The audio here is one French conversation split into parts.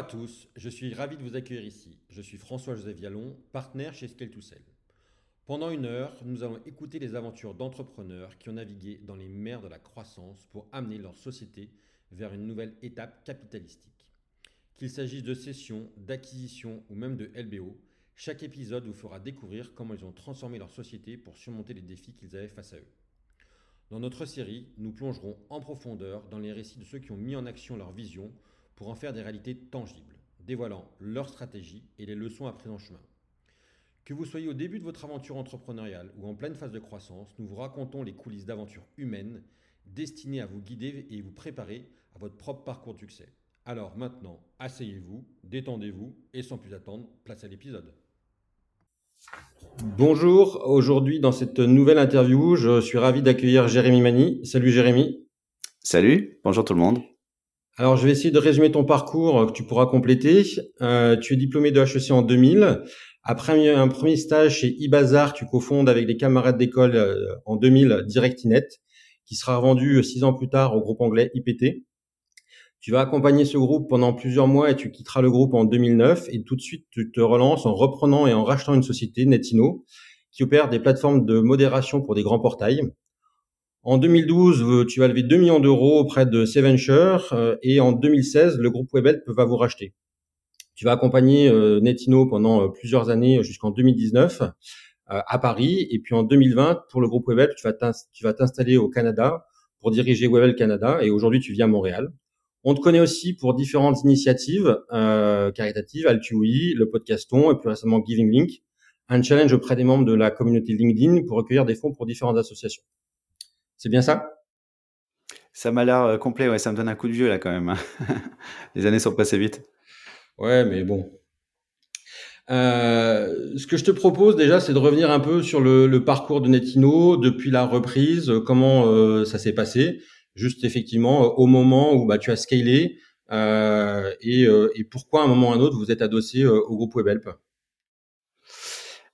à tous, je suis ravi de vous accueillir ici. Je suis François-Joseph Vialon, partenaire chez scale 2 Pendant une heure, nous allons écouter les aventures d'entrepreneurs qui ont navigué dans les mers de la croissance pour amener leur société vers une nouvelle étape capitalistique. Qu'il s'agisse de cession, d'acquisition ou même de LBO, chaque épisode vous fera découvrir comment ils ont transformé leur société pour surmonter les défis qu'ils avaient face à eux. Dans notre série, nous plongerons en profondeur dans les récits de ceux qui ont mis en action leur vision pour en faire des réalités tangibles, dévoilant leur stratégie et les leçons apprises en chemin. Que vous soyez au début de votre aventure entrepreneuriale ou en pleine phase de croissance, nous vous racontons les coulisses d'aventures humaines destinées à vous guider et vous préparer à votre propre parcours de succès. Alors maintenant, asseyez-vous, détendez-vous et sans plus attendre, place à l'épisode. Bonjour, aujourd'hui dans cette nouvelle interview, je suis ravi d'accueillir Jérémy Mani. Salut Jérémy. Salut, bonjour tout le monde. Alors, je vais essayer de résumer ton parcours que tu pourras compléter. Euh, tu es diplômé de HEC en 2000. Après un premier stage chez Ibazar, tu cofondes avec des camarades d'école euh, en 2000 DirectInet, qui sera vendu euh, six ans plus tard au groupe anglais IPT. Tu vas accompagner ce groupe pendant plusieurs mois et tu quitteras le groupe en 2009 et tout de suite tu te relances en reprenant et en rachetant une société, Netino, qui opère des plateformes de modération pour des grands portails. En 2012, euh, tu vas lever 2 millions d'euros auprès de Seventure euh, et en 2016, le groupe Webhelp va vous racheter. Tu vas accompagner euh, Netino pendant plusieurs années jusqu'en 2019 à Paris et puis en 2020 pour le groupe Webhelp, tu vas t'installer au Canada pour diriger Webhelp Canada et aujourd'hui tu vis à Montréal. On te connaît aussi pour différentes initiatives caritatives, Altui, le podcaston et plus récemment Giving Link, un challenge auprès des membres de la communauté LinkedIn pour recueillir des fonds pour différentes associations. C'est bien ça? Ça m'a l'air euh, complet, ouais, ça me donne un coup de vieux là quand même. Hein. Les années sont passées vite. Ouais, mais bon. Euh, ce que je te propose déjà, c'est de revenir un peu sur le, parcours de Netino depuis la reprise, euh, comment ça s'est passé, juste effectivement au moment où bah, tu as scalé et, et, pourquoi à un moment ou à un autre vous êtes adossé au groupe WebHelp.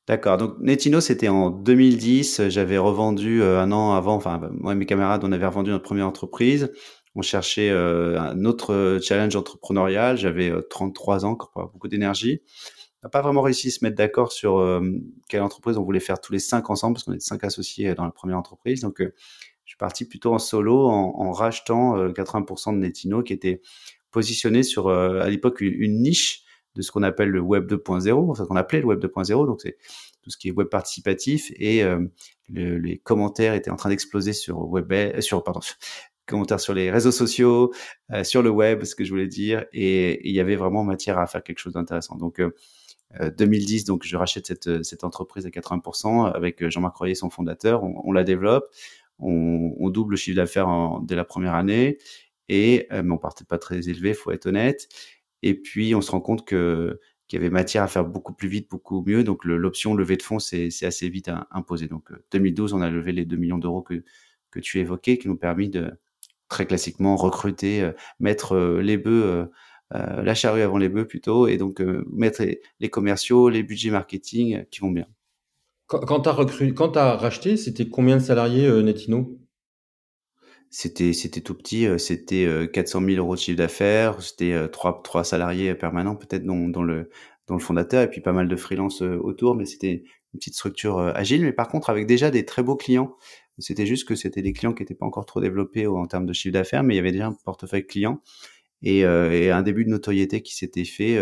D'accord. Donc Netino, c'était en 2010. J'avais revendu euh, un an avant. Enfin, moi et mes camarades, on avait revendu notre première entreprise. On cherchait euh, un autre euh, challenge entrepreneurial. J'avais 33 ans, beaucoup d'énergie. On n'a pas vraiment réussi à se mettre d'accord sur quelle entreprise on voulait faire tous les cinq ensemble, parce qu'on est cinq associés dans la première entreprise. Donc, je suis parti plutôt en solo en rachetant 80% de Netino, qui était positionné sur, à l'époque, une niche de ce qu'on appelle le web 2.0, enfin qu'on appelait le web 2.0, donc c'est tout ce qui est web participatif et euh, les commentaires étaient en train d'exploser sur web, euh, sur pardon, commentaires sur les réseaux sociaux, euh, sur le web, ce que je voulais dire, et il y avait vraiment matière à faire quelque chose d'intéressant. Donc 2010, donc je rachète cette, cette entreprise à 80% avec Jean-Marc Royer, son fondateur, on, la développe, on, on, double le chiffre d'affaires dès la première année, et mais on partait pas très élevé, faut être honnête. Et puis, on se rend compte que qu'il y avait matière à faire beaucoup plus vite, beaucoup mieux. Donc, l'option levée de fonds, c'est assez vite imposé. Donc, 2012, euh, on a levé les 2 millions d'euros que, que tu évoquais, qui nous permis de, très classiquement, recruter, euh, mettre euh, les bœufs, la charrue avant les bœufs plutôt, et donc mettre les, commerciaux, les budgets marketing qui vont bien. Quand, tu as, as, racheté, c'était combien de salariés Netino? C'était c'était tout petit, euh, c'était 400 euh, 000 euros de chiffre d'affaires, c'était euh, trois trois salariés permanents peut-être dans, dans le dans le fondateur et puis pas mal de freelance autour, mais c'était une petite structure agile, mais par contre avec déjà des très beaux clients. C'était juste que c'était des clients qui n'étaient pas encore trop développés en termes de chiffre d'affaires, mais il y avait déjà un portefeuille client et, et un début de notoriété qui s'était fait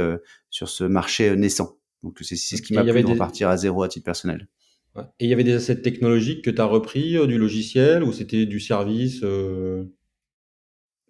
sur ce marché naissant. Donc c'est ce qui m'a permis de repartir à zéro à titre personnel. Et il y avait des assets technologiques que tu as repris euh, du logiciel ou c'était du service euh?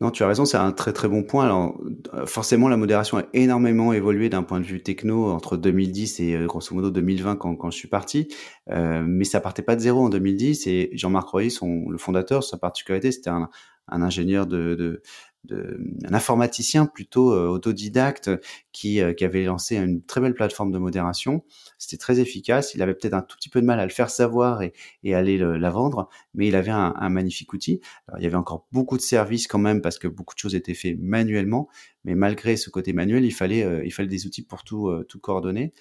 Non, tu as raison, c'est un très très bon point. Alors, euh, forcément, la modération a énormément évolué d'un point de vue techno entre 2010 et grosso modo 2020 quand, quand je suis parti. mais ça partait pas de zéro en 2010 et Jean-Marc Roy, son, le fondateur, sa particularité, c'était un, un ingénieur de, de, de, un informaticien plutôt euh, autodidacte qui, euh, qui avait lancé une très belle plateforme de modération. C'était très efficace. Il avait peut-être un tout petit peu de mal à le faire savoir et, et aller la vendre, mais il avait un, un magnifique outil. Alors, il y avait encore beaucoup de services quand même parce que beaucoup de choses étaient faites manuellement, mais malgré ce côté manuel, il fallait, euh, il fallait des outils pour tout, tout coordonner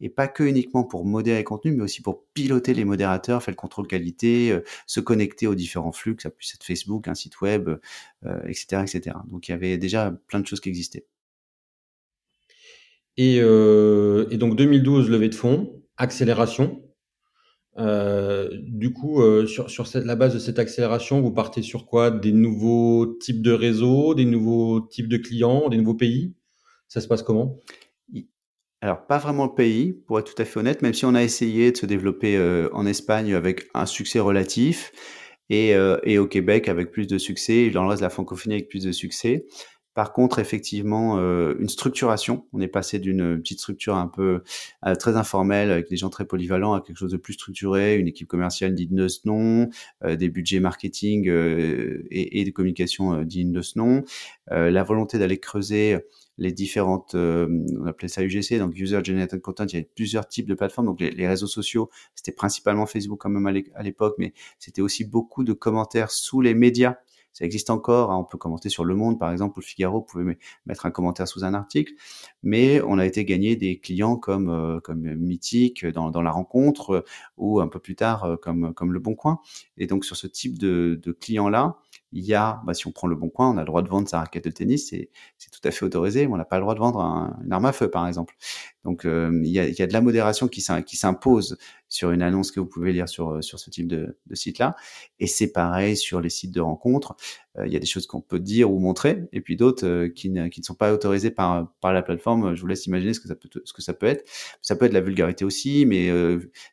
et pas que uniquement pour modérer les contenus, mais aussi pour piloter les modérateurs, faire le contrôle qualité, euh, se connecter aux différents flux, que ça puisse être Facebook, un site web, etc., euh, etc. Donc il y avait déjà plein de choses qui existaient. Et, euh, donc 2012, levée de fonds, accélération. Du coup, sur, la base de cette accélération, vous partez sur quoi? Des nouveaux types de réseaux, des nouveaux types de clients, des nouveaux pays? Ça se passe comment? Alors, pas vraiment le pays, pour être tout à fait honnête, même si on a essayé de se développer euh, en Espagne avec un succès relatif et, euh, et au Québec avec plus de succès, dans le reste de la francophonie avec plus de succès. Par contre, effectivement, euh, une structuration. On est passé d'une petite structure un peu euh, très informelle avec des gens très polyvalents à quelque chose de plus structuré, une équipe commerciale digne de ce nom, euh, des budgets marketing et, et, de communication dignes de ce nom, la volonté d'aller creuser les différentes, on appelait ça UGC, donc User Generated Content, il y avait plusieurs types de plateformes, donc les, réseaux sociaux, c'était principalement Facebook quand même à l'époque, mais c'était aussi beaucoup de commentaires sous les médias ça existe encore. Hein. On peut commenter sur Le Monde, par exemple, ou Le Figaro. Vous pouvez mettre un commentaire sous un article. Mais on a été gagné des clients comme euh, comme Mythique dans, dans la rencontre euh, ou un peu plus tard euh, comme comme Le Bon Coin. Et donc sur ce type de, de clients là, il y a, bah, si on prend le bon coin, on a le droit de vendre sa raquette de tennis, c'est, c'est tout à fait autorisé, mais on n'a pas le droit de vendre un, une arme à feu, par exemple. Donc, euh, il, y a, de la modération qui, s'impose sur une annonce que vous pouvez lire sur, ce type de, site-là. Et c'est pareil sur les sites de rencontres. Euh, il y a des choses qu'on peut dire ou montrer, et puis d'autres euh, qui, ne, sont pas autorisées par, la plateforme. Je vous laisse imaginer ce que ça peut, être. Ça peut être de la vulgarité aussi, mais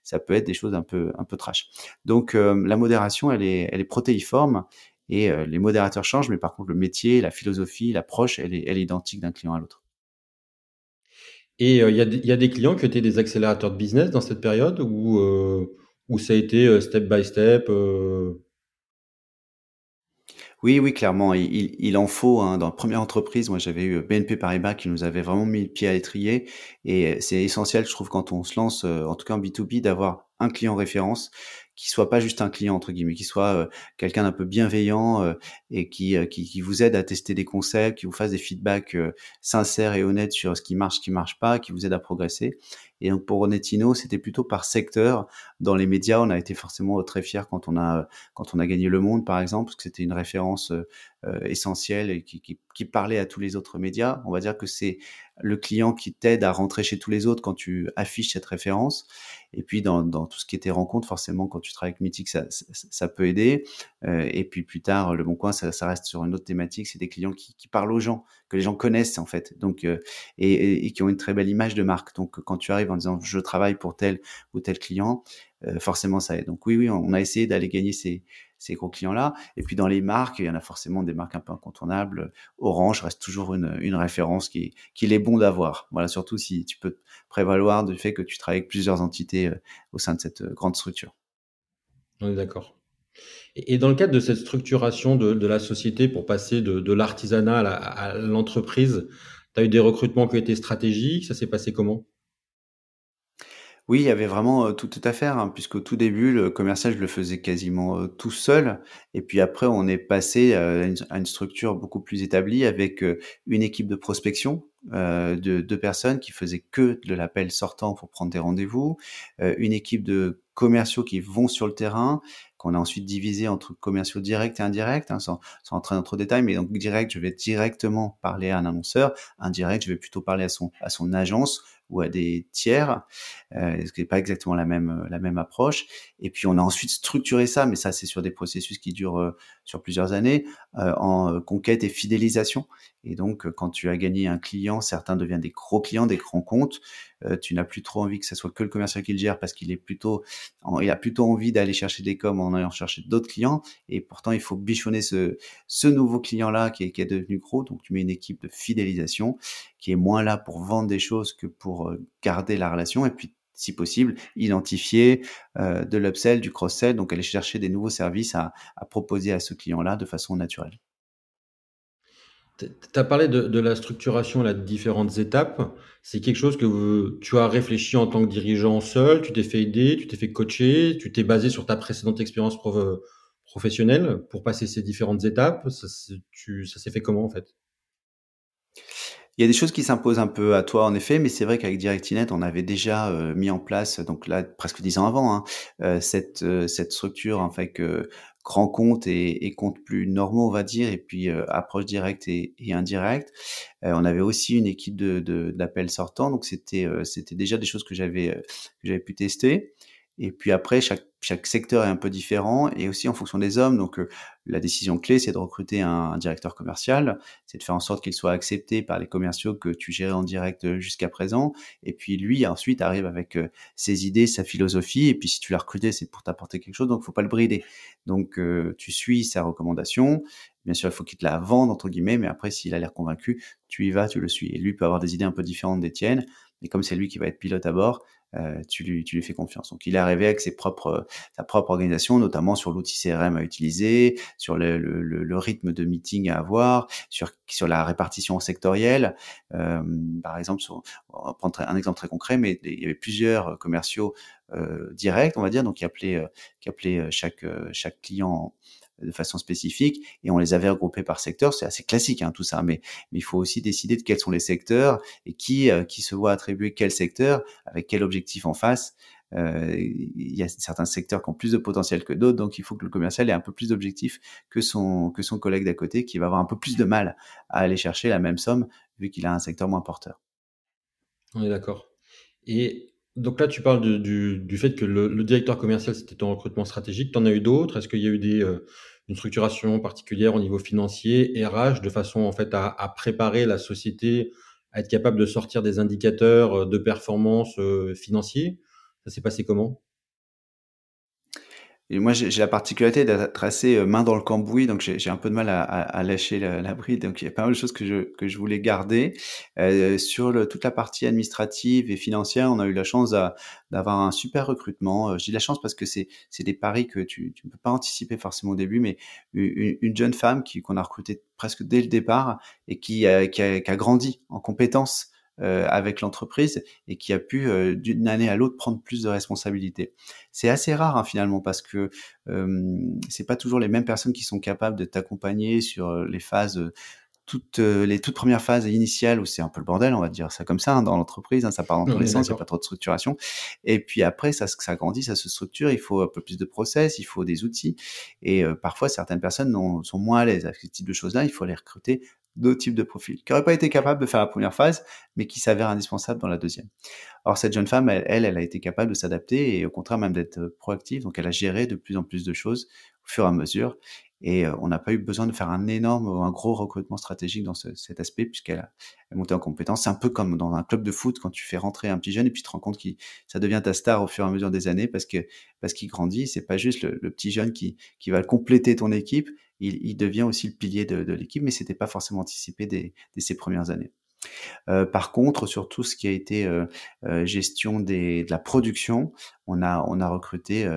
ça peut être des choses un peu, trash. Donc, la modération, elle est protéiforme et euh, les modérateurs changent, mais par contre, le métier, la philosophie, l'approche, elle est, elle est identique d'un client à l'autre. Et il euh, y, y, a des clients qui étaient des accélérateurs de business dans cette période ou euh, où ça a été step by step Oui, oui, clairement, il, il, en faut. Hein. Dans la première entreprise, moi, j'avais eu BNP Paribas qui nous avait vraiment mis le pied à l'étrier. Et c'est essentiel, je trouve, quand on se lance, en tout cas en B2B, d'avoir un client référence qui soit pas juste un client entre guillemets, qui soit euh, quelqu'un d'un peu bienveillant euh, et qui, euh, qui, qui vous aide à tester des concepts, qui vous fasse des feedbacks sincères et honnêtes sur ce qui marche, ce qui marche pas, qui vous aide à progresser. Et donc pour Onetino, c'était plutôt par secteur. Dans les médias, on a été forcément très fiers quand on a quand on a gagné Le Monde, par exemple, parce que c'était une référence essentielle et qui, qui, qui parlait à tous les autres médias. On va dire que c'est le client qui t'aide à rentrer chez tous les autres quand tu affiches cette référence. Et puis dans, dans tout ce qui était rencontre, forcément, quand tu travailles avec Mythic, ça, ça, peut aider. Euh, et puis plus tard, Le Bon Coin, ça, ça reste sur une autre thématique. C'est des clients qui, qui, parlent aux gens, que les gens connaissent en fait, donc euh, et, et, qui ont une très belle image de marque. Donc quand tu arrives en disant je travaille pour tel ou tel client, euh, forcément ça aide. Donc oui, oui, on a essayé d'aller gagner ces, ces gros clients-là. Et puis dans les marques, il y en a forcément des marques un peu incontournables. Orange reste toujours une, une référence qui, qu'il est bon d'avoir. Voilà, surtout si tu peux prévaloir du fait que tu travailles avec plusieurs entités euh, au sein de cette euh, grande structure. On est d'accord. Et dans le cadre de cette structuration de, de la société pour passer de, de l'artisanat à l'entreprise, tu as eu des recrutements qui ont été stratégiques? Ça s'est passé comment? Oui, il y avait vraiment, tout, à faire, hein, puisqu'au tout début, le commercial, je le faisais quasiment, tout seul. Et puis après on est passé, à une structure beaucoup plus établie avec, une équipe de prospection, de deux personnes qui faisaient que de l'appel sortant pour prendre des rendez-vous, une équipe de commerciaux qui vont sur le terrain, qu'on a ensuite divisé entre commerciaux directs et indirects, hein, sans, sans entrer dans trop de détails, mais donc direct, je vais directement parler à un annonceur, indirect, je vais plutôt parler à son, à son agence ou à des tiers, euh, ce qui n'est pas exactement la même euh, la même approche. Et puis on a ensuite structuré ça, mais ça c'est sur des processus qui durent euh, sur plusieurs années, en conquête et fidélisation. Et donc quand tu as gagné un client, certains deviennent des gros clients, des grands comptes. tu n'as plus trop envie que ce soit que le commercial qui le gère parce qu'il est plutôt, il a plutôt envie d'aller chercher des coms en allant chercher d'autres clients. Et pourtant il faut bichonner ce ce nouveau client là qui est, qui est devenu gros. Donc tu mets une équipe de fidélisation qui est moins là pour vendre des choses que pour garder la relation. Et puis si possible, identifier de l'upsell, du cross-sell, donc aller chercher des nouveaux services à, proposer à ce client-là de façon naturelle. Tu as parlé de, la structuration là, de différentes étapes. C'est quelque chose que tu as réfléchi en tant que dirigeant seul, tu t'es fait aider, tu t'es fait coacher, tu t'es basé sur ta précédente expérience prof, professionnelle pour passer ces différentes étapes. Ça, ça s'est fait comment en fait? Il y a des choses qui s'imposent un peu à toi, en effet, mais c'est vrai qu'avec DirectInet, on avait déjà euh, mis en place, donc là, presque dix ans avant, hein, euh, cette, euh, cette structure, en fait, que grand compte et, et compte plus normaux, on va dire, et puis approche directe et, et indirecte. on avait aussi une équipe de, de, d'appels sortants, donc c'était, c'était déjà des choses que j'avais, que j'avais pu tester. Et puis après, chaque, chaque secteur est un peu différent et aussi en fonction des hommes. Donc, euh, la décision clé, c'est de recruter un, directeur commercial, c'est de faire en sorte qu'il soit accepté par les commerciaux que tu gérais en direct euh, jusqu'à présent. Et puis lui, ensuite, arrive avec euh, ses idées, sa philosophie. Et puis si tu l'as recruté, c'est pour t'apporter quelque chose, donc faut pas le brider. Donc, tu suis sa recommandation. Bien sûr, il faut qu'il te la vende entre guillemets, mais après, s'il a l'air convaincu, tu y vas, tu le suis. Et lui peut avoir des idées un peu différentes des tiennes. Et comme c'est lui qui va être pilote à bord, euh, tu, lui, tu lui fais confiance. Donc, il est arrivé avec ses propres, sa propre organisation, notamment sur l'outil CRM à utiliser, sur le, le, le, rythme de meeting à avoir, sur, sur la répartition sectorielle. Euh, par exemple, on va prendre un exemple très concret, mais il y avait plusieurs commerciaux euh, directs, on va dire, donc qui appelaient, euh, qui appelaient chaque, chaque client de façon spécifique et on les avait regroupés par secteur. C'est assez classique hein, tout ça, mais, mais il faut aussi décider de quels sont les secteurs et qui, euh, qui se voit attribuer quel secteur avec quel objectif en face. Euh, il y a certains secteurs qui ont plus de potentiel que d'autres, donc il faut que le commercial ait un peu plus d'objectifs que son, que son collègue d'à côté qui va avoir un peu plus de mal à aller chercher la même somme vu qu'il a un secteur moins porteur. On est d'accord. Et donc là, tu parles du, du, fait que le, directeur commercial, c'était ton recrutement stratégique. Tu en as eu d'autres? Est-ce qu'il y a eu des, euh, une structuration particulière au niveau financier, RH, de façon en fait à, à, préparer la société à être capable de sortir des indicateurs euh, de performance euh, financiers? Ça s'est passé comment? Et moi, j'ai la particularité d'être assez euh, main dans le cambouis, donc j'ai un peu de mal à, à, lâcher la, la, bride. Donc, il y a pas mal de choses que je, que je voulais garder. Euh, sur le, toute la partie administrative et financière, on a eu la chance d'avoir un super recrutement. Euh, j'ai la chance parce que c'est des paris que tu ne peux pas anticiper forcément au début, mais une, une jeune femme qu'on a recrutée presque dès le départ et qui, qui, a, qui a grandi en compétences avec l'entreprise et qui a pu euh, d'une année à l'autre prendre plus de responsabilités. C'est assez rare hein, finalement parce que euh, c'est pas toujours les mêmes personnes qui sont capables de t'accompagner sur les phases toutes les toutes premières phases initiales où c'est un peu le bordel, on va dire ça comme ça hein, dans l'entreprise, hein, ça part dans tous les sens, il n'y a pas trop de structuration. Et puis après, ça, ça grandit, ça se structure, il faut un peu plus de process, il faut des outils. Et parfois, certaines personnes sont moins à l'aise avec ce type de choses-là, il faut les recruter d'autres types de profils, qui n'auraient pas été capables de faire la première phase, mais qui s'avèrent indispensables dans la deuxième. Alors cette jeune femme, elle, elle, a été capable de s'adapter et au contraire même d'être proactive, donc elle a géré de plus en plus de choses au fur et à mesure, et on n'a pas eu besoin de faire un énorme un gros recrutement stratégique dans cet aspect, puisqu'elle a, monté en compétence. C'est un peu comme dans un club de foot, quand tu fais rentrer un petit jeune et puis tu te rends compte que ça devient ta star au fur et à mesure des années, parce que parce qu'il grandit, c'est pas juste le, petit jeune qui, qui va compléter ton équipe, il, devient aussi le pilier de, l'équipe, mais c'était pas forcément anticipé dès, ses premières années. Euh, par contre, sur tout ce qui a été euh, euh, gestion de la production, on a, recruté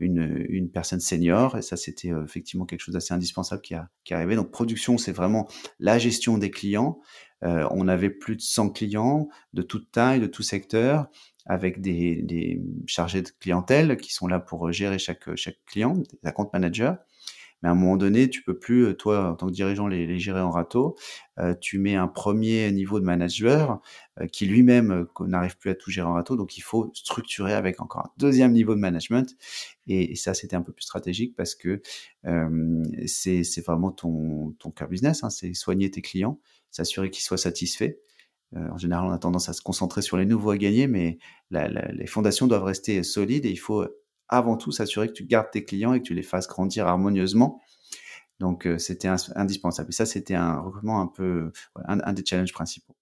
une, personne senior et ça, c'était effectivement quelque chose d'assez indispensable qui, a, est arrivé. Donc, production, c'est vraiment la gestion des clients. on avait plus de 100 clients de toute taille, de tout secteur, avec des, des chargés de clientèle qui sont là pour gérer chaque, chaque client, des account managers. Mais à un moment donné, tu peux plus, euh, toi, en tant que dirigeant, les, les gérer en râteau. Euh, tu mets un premier niveau de manager euh, qui lui-même n'arrive plus à tout gérer en râteau. Donc, il faut structurer avec encore un deuxième niveau de management. Et, ça, c'était un peu plus stratégique parce que c'est vraiment ton, ton cœur business. Hein, c'est soigner tes clients, s'assurer qu'ils soient satisfaits. en général, on a tendance à se concentrer sur les nouveaux à gagner, mais la, la, les fondations doivent rester solides et il faut avant tout s'assurer que tu gardes tes clients et que tu les fasses grandir harmonieusement. Donc, euh, c'était indispensable. Et ça, c'était un recrutement un peu, un, des challenges principaux.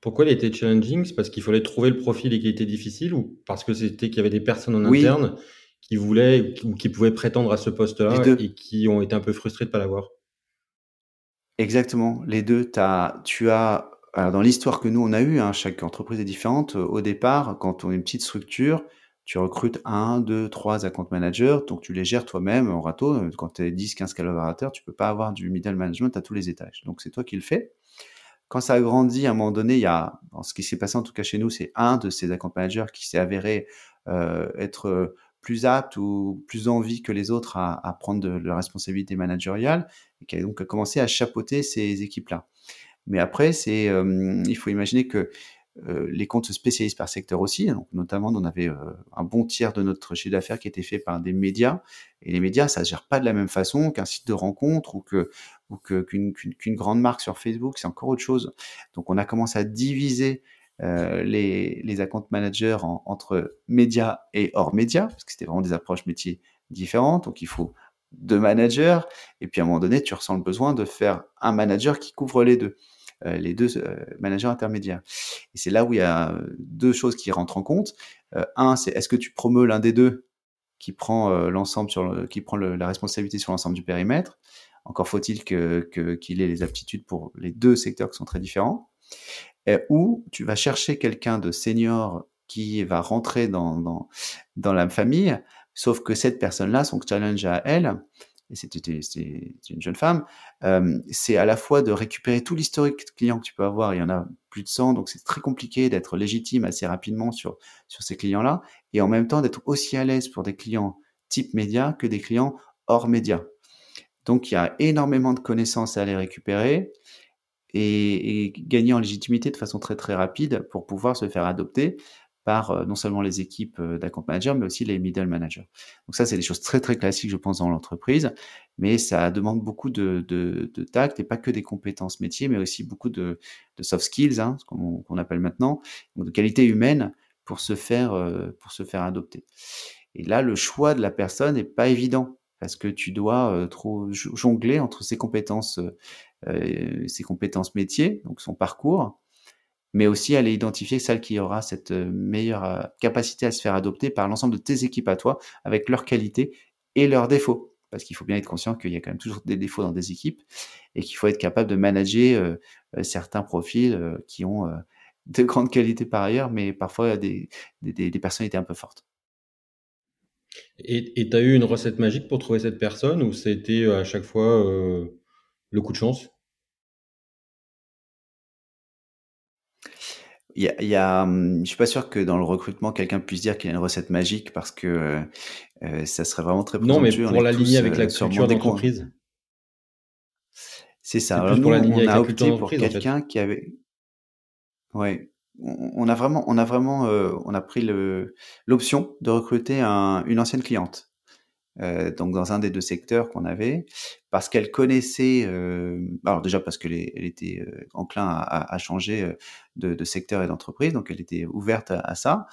Pourquoi il était challenging? C'est parce qu'il fallait trouver le profil et qu'il était difficile ou parce que c'était qu'il y avait des personnes en interne qui voulaient ou qui pouvaient prétendre à ce poste-là et qui ont été un peu frustrés de ne pas l'avoir? Exactement, les deux. As, tu as, alors dans l'histoire que nous on a eue, hein, chaque entreprise est différente. Au départ, quand on est une petite structure, tu recrutes un, deux, trois account managers, donc tu les gères toi-même en râteau. Quand tu es 10, 15 collaborateurs, tu peux pas avoir du middle management à tous les étages. Donc c'est toi qui le fais. Quand ça a grandi, à un moment donné, il y a, ce qui s'est passé en tout cas chez nous, c'est un de ces account managers qui s'est avéré euh, être plus apte ou plus envie que les autres à, prendre de, la responsabilité managériale et qui a donc commencé à chapeauter ces équipes-là. Mais après, c'est, il faut imaginer que euh, les comptes se spécialisent par secteur aussi. Donc, notamment, on avait euh, un bon tiers de notre chiffre d'affaires qui était fait par des médias. Et les médias, ça ne gère pas de la même façon qu'un site de rencontre ou qu'une grande marque sur Facebook. C'est encore autre chose. Donc, on a commencé à diviser euh, les, les account managers entre médias et hors médias, parce que c'était vraiment des approches métiers différentes. Donc, il faut deux managers. Et puis, à un moment donné, tu ressens le besoin de faire un manager qui couvre les deux. Euh, les deux euh, managers intermédiaires. Et c'est là où il y a deux choses qui rentrent en compte. Euh, un, c'est est-ce que tu promeus l'un des deux qui prend l'ensemble sur qui prend la responsabilité sur l'ensemble du périmètre? Encore faut-il que qu'il ait les aptitudes pour les deux secteurs qui sont très différents. ou tu vas chercher quelqu'un de senior qui va rentrer dans la famille, sauf que cette personne-là, son challenge à elle, et c'était une jeune femme, euh, c'est à la fois de récupérer tout l'historique client que tu peux avoir, il y en a plus de 100, donc c'est très compliqué d'être légitime assez rapidement sur, sur ces clients-là, et en même temps d'être aussi à l'aise pour des clients type média que des clients hors média. Donc il y a énormément de connaissances à aller récupérer et, et gagner en légitimité de façon très très rapide pour pouvoir se faire adopter par euh, non seulement les équipes euh, d'account manager, mais aussi les middle managers. Donc ça, c'est des choses très très classiques, je pense, dans l'entreprise, mais ça demande beaucoup de, de, de, tact et pas que des compétences métiers, mais aussi beaucoup de, de soft skills, hein, qu'on appelle maintenant, donc de qualité humaine pour se faire euh, pour se faire adopter. Et là, le choix de la personne n'est pas évident parce que tu dois trop jongler entre ses compétences, ses compétences métiers, donc son parcours, mais aussi aller identifier celle qui aura cette euh, meilleure euh, capacité à se faire adopter par l'ensemble de tes équipes à toi, avec leurs qualités et leurs défauts. Parce qu'il faut bien être conscient qu'il y a quand même toujours des défauts dans des équipes et qu'il faut être capable de manager euh, certains profils qui ont de grandes qualités par ailleurs, mais parfois des, des, des personnalités un peu fortes. Et tu as eu une recette magique pour trouver cette personne ou c'était à chaque fois le coup de chance? Il y a, y a, hum, je suis pas sûr que dans le recrutement quelqu'un puisse dire qu'il y a une recette magique parce que euh, euh ça serait vraiment très non, mais pour l'aligner avec la euh, culture d'entreprise. C'est ça. Alors, nous, on a opté pour quelqu'un qui avait. Ouais. On a vraiment, on a vraiment, euh, on a pris le l'option de recruter un, une ancienne cliente euh, donc dans un des deux secteurs qu'on avait, parce qu'elle connaissait, euh, alors déjà parce qu'elle elle était euh, enclin à, changer euh, de, de, secteur et d'entreprise, donc elle était ouverte à, à ça,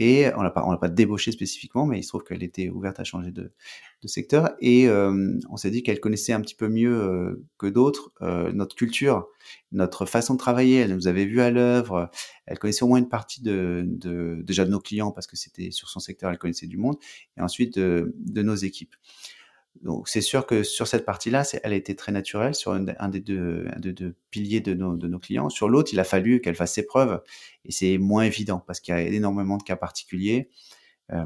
et on l'a pas, on l'a pas débauché spécifiquement, mais il se trouve qu'elle était ouverte à changer de, de secteur. Et euh, on s'est dit qu'elle connaissait un petit peu mieux euh, que d'autres euh, notre culture, notre façon de travailler. Elle nous avait vu à l'œuvre. Elle connaissait au moins une partie de, de, déjà de nos clients parce que c'était sur son secteur, elle connaissait du monde, et ensuite de nos équipes. Donc c'est sûr que sur cette partie-là, elle a été très naturelle sur un, des deux, piliers de nos, clients. Sur l'autre, il a fallu qu'elle fasse ses preuves et c'est moins évident parce qu'il y a énormément de cas particuliers. Euh,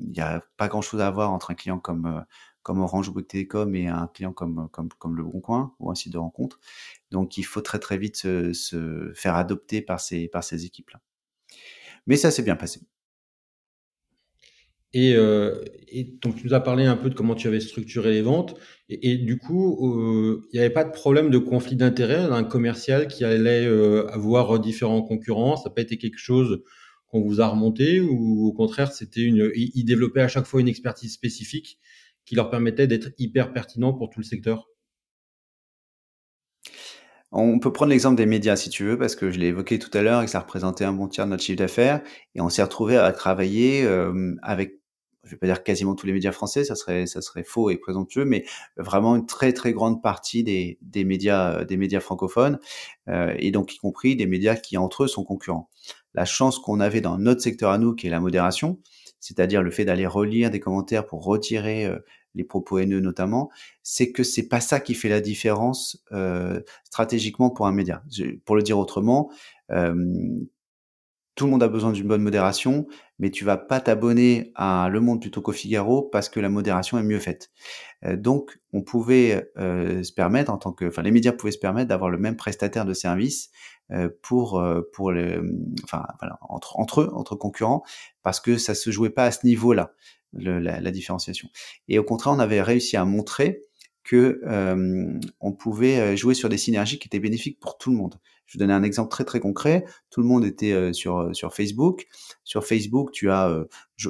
il n'y a pas grand-chose à voir entre un client comme euh, Orange ou Bouygues Télécom et un client comme comme Le Bon Coin ou un site de rencontre. Donc il faut très très vite se, faire adopter par ces équipes-là. Mais ça s'est bien passé. Et, euh, et, donc, tu nous as parlé un peu de comment tu avais structuré les ventes. Et, du coup, euh, il n'y avait pas de problème de conflit d'intérêt d'un commercial qui allait euh, avoir différents concurrents. Ça n'a pas été quelque chose qu'on vous a remonté ou au contraire, c'était une, ils développaient à chaque fois une expertise spécifique qui leur permettait d'être hyper pertinent pour tout le secteur? On peut prendre l'exemple des médias si tu veux, parce que je l'ai évoqué tout à l'heure et que ça représentait un bon tiers de notre chiffre d'affaires. Et on s'est retrouvé à travailler euh, avec je vais pas dire quasiment tous les médias français, ça serait ça serait faux et présomptueux, mais vraiment une très très grande partie des, des médias euh, des médias francophones euh, et donc y compris des médias qui entre eux sont concurrents. La chance qu'on avait dans notre secteur à nous, qui est la modération, c'est-à-dire le fait d'aller relire des commentaires pour retirer euh, les propos haineux notamment, c'est que c'est pas ça qui fait la différence euh, stratégiquement pour un média. pour le dire autrement, euh, tout le monde a besoin d'une bonne modération, mais tu vas pas t'abonner à Le Monde plutôt qu'au Figaro parce que la modération est mieux faite. Euh, donc, on pouvait euh, se permettre, en tant que, enfin, les médias pouvaient se permettre d'avoir le même prestataire de service euh, pour pour le, enfin, voilà, entre entre eux, entre concurrents, parce que ça se jouait pas à ce niveau-là, la, la différenciation. Et au contraire, on avait réussi à montrer que on pouvait jouer sur des synergies qui étaient bénéfiques pour tout le monde. Je vais donner un exemple très très concret. Tout le monde était sur sur Facebook. Sur Facebook, tu as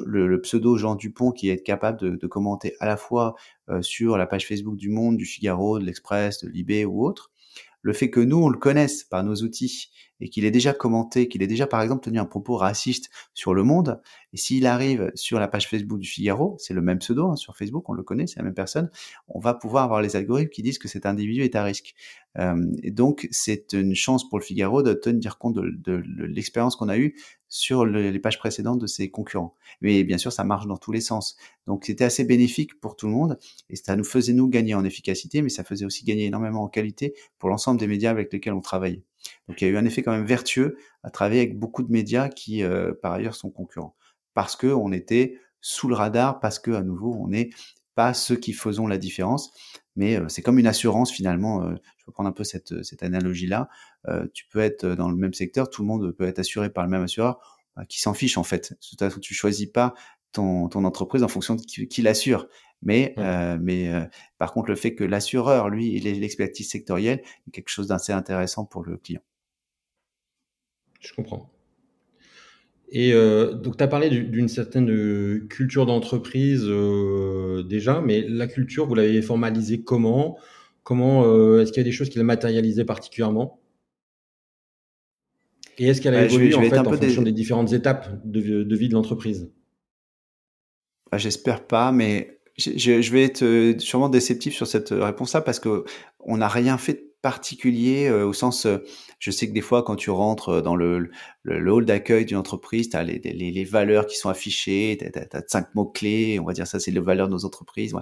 le, pseudo Jean Dupont qui est capable de, de commenter à la fois sur la page Facebook du Monde, du Figaro, de l'Express, de Libé ou autre. Le fait que nous on le connaisse par nos outils et qu'il ait déjà commenté, qu'il ait déjà par exemple tenu un propos raciste sur le monde, et s'il arrive sur la page Facebook du Figaro, c'est le même pseudo hein, sur Facebook, on le connaît, c'est la même personne, on va pouvoir avoir les algorithmes qui disent que cet individu est à risque. Euh, et donc c'est une chance pour le Figaro de tenir compte de, l'expérience qu'on a eue sur les pages précédentes de ses concurrents. Mais bien sûr, ça marche dans tous les sens. Donc c'était assez bénéfique pour tout le monde et ça nous faisait nous gagner en efficacité, mais ça faisait aussi gagner énormément en qualité pour l'ensemble des médias avec lesquels on travaillait. Donc il y a eu un effet quand même vertueux à travailler avec beaucoup de médias qui, euh, par ailleurs, sont concurrents. Parce que on était sous le radar, parce que à nouveau, on n'est pas ceux qui faisons la différence. Mais euh, c'est comme une assurance finalement. Euh, je vais prendre un peu cette, cette analogie-là. tu peux être dans le même secteur, tout le monde peut être assuré par le même assureur, bah, qui s'en fiche en fait. De toute façon, tu choisis pas ton, ton entreprise en fonction de qui, qui l'assure. Mais, euh, mais euh, par contre, le fait que l'assureur, lui, il ait l'expertise sectorielle, est quelque chose d'assez intéressant pour le client. Je comprends. Et euh, donc, tu as parlé d'une certaine culture d'entreprise déjà, mais la culture, vous l'avez formalisée comment? Comment Est-ce qu'il y a des choses qui la matérialisaient particulièrement? Et est-ce qu'elle a évolué en, fait, en fonction des... différentes étapes de, de vie de l'entreprise? Bah, J'espère pas, mais je, vais être euh, sûrement déceptif sur cette réponse-là parce que on n'a rien fait de particulier euh, au sens, euh, je sais que des fois quand tu rentres dans le, hall d'accueil d'une entreprise, tu as les, valeurs qui sont affichées, tu as, cinq mots clés, on va dire ça c'est les valeurs de nos entreprises.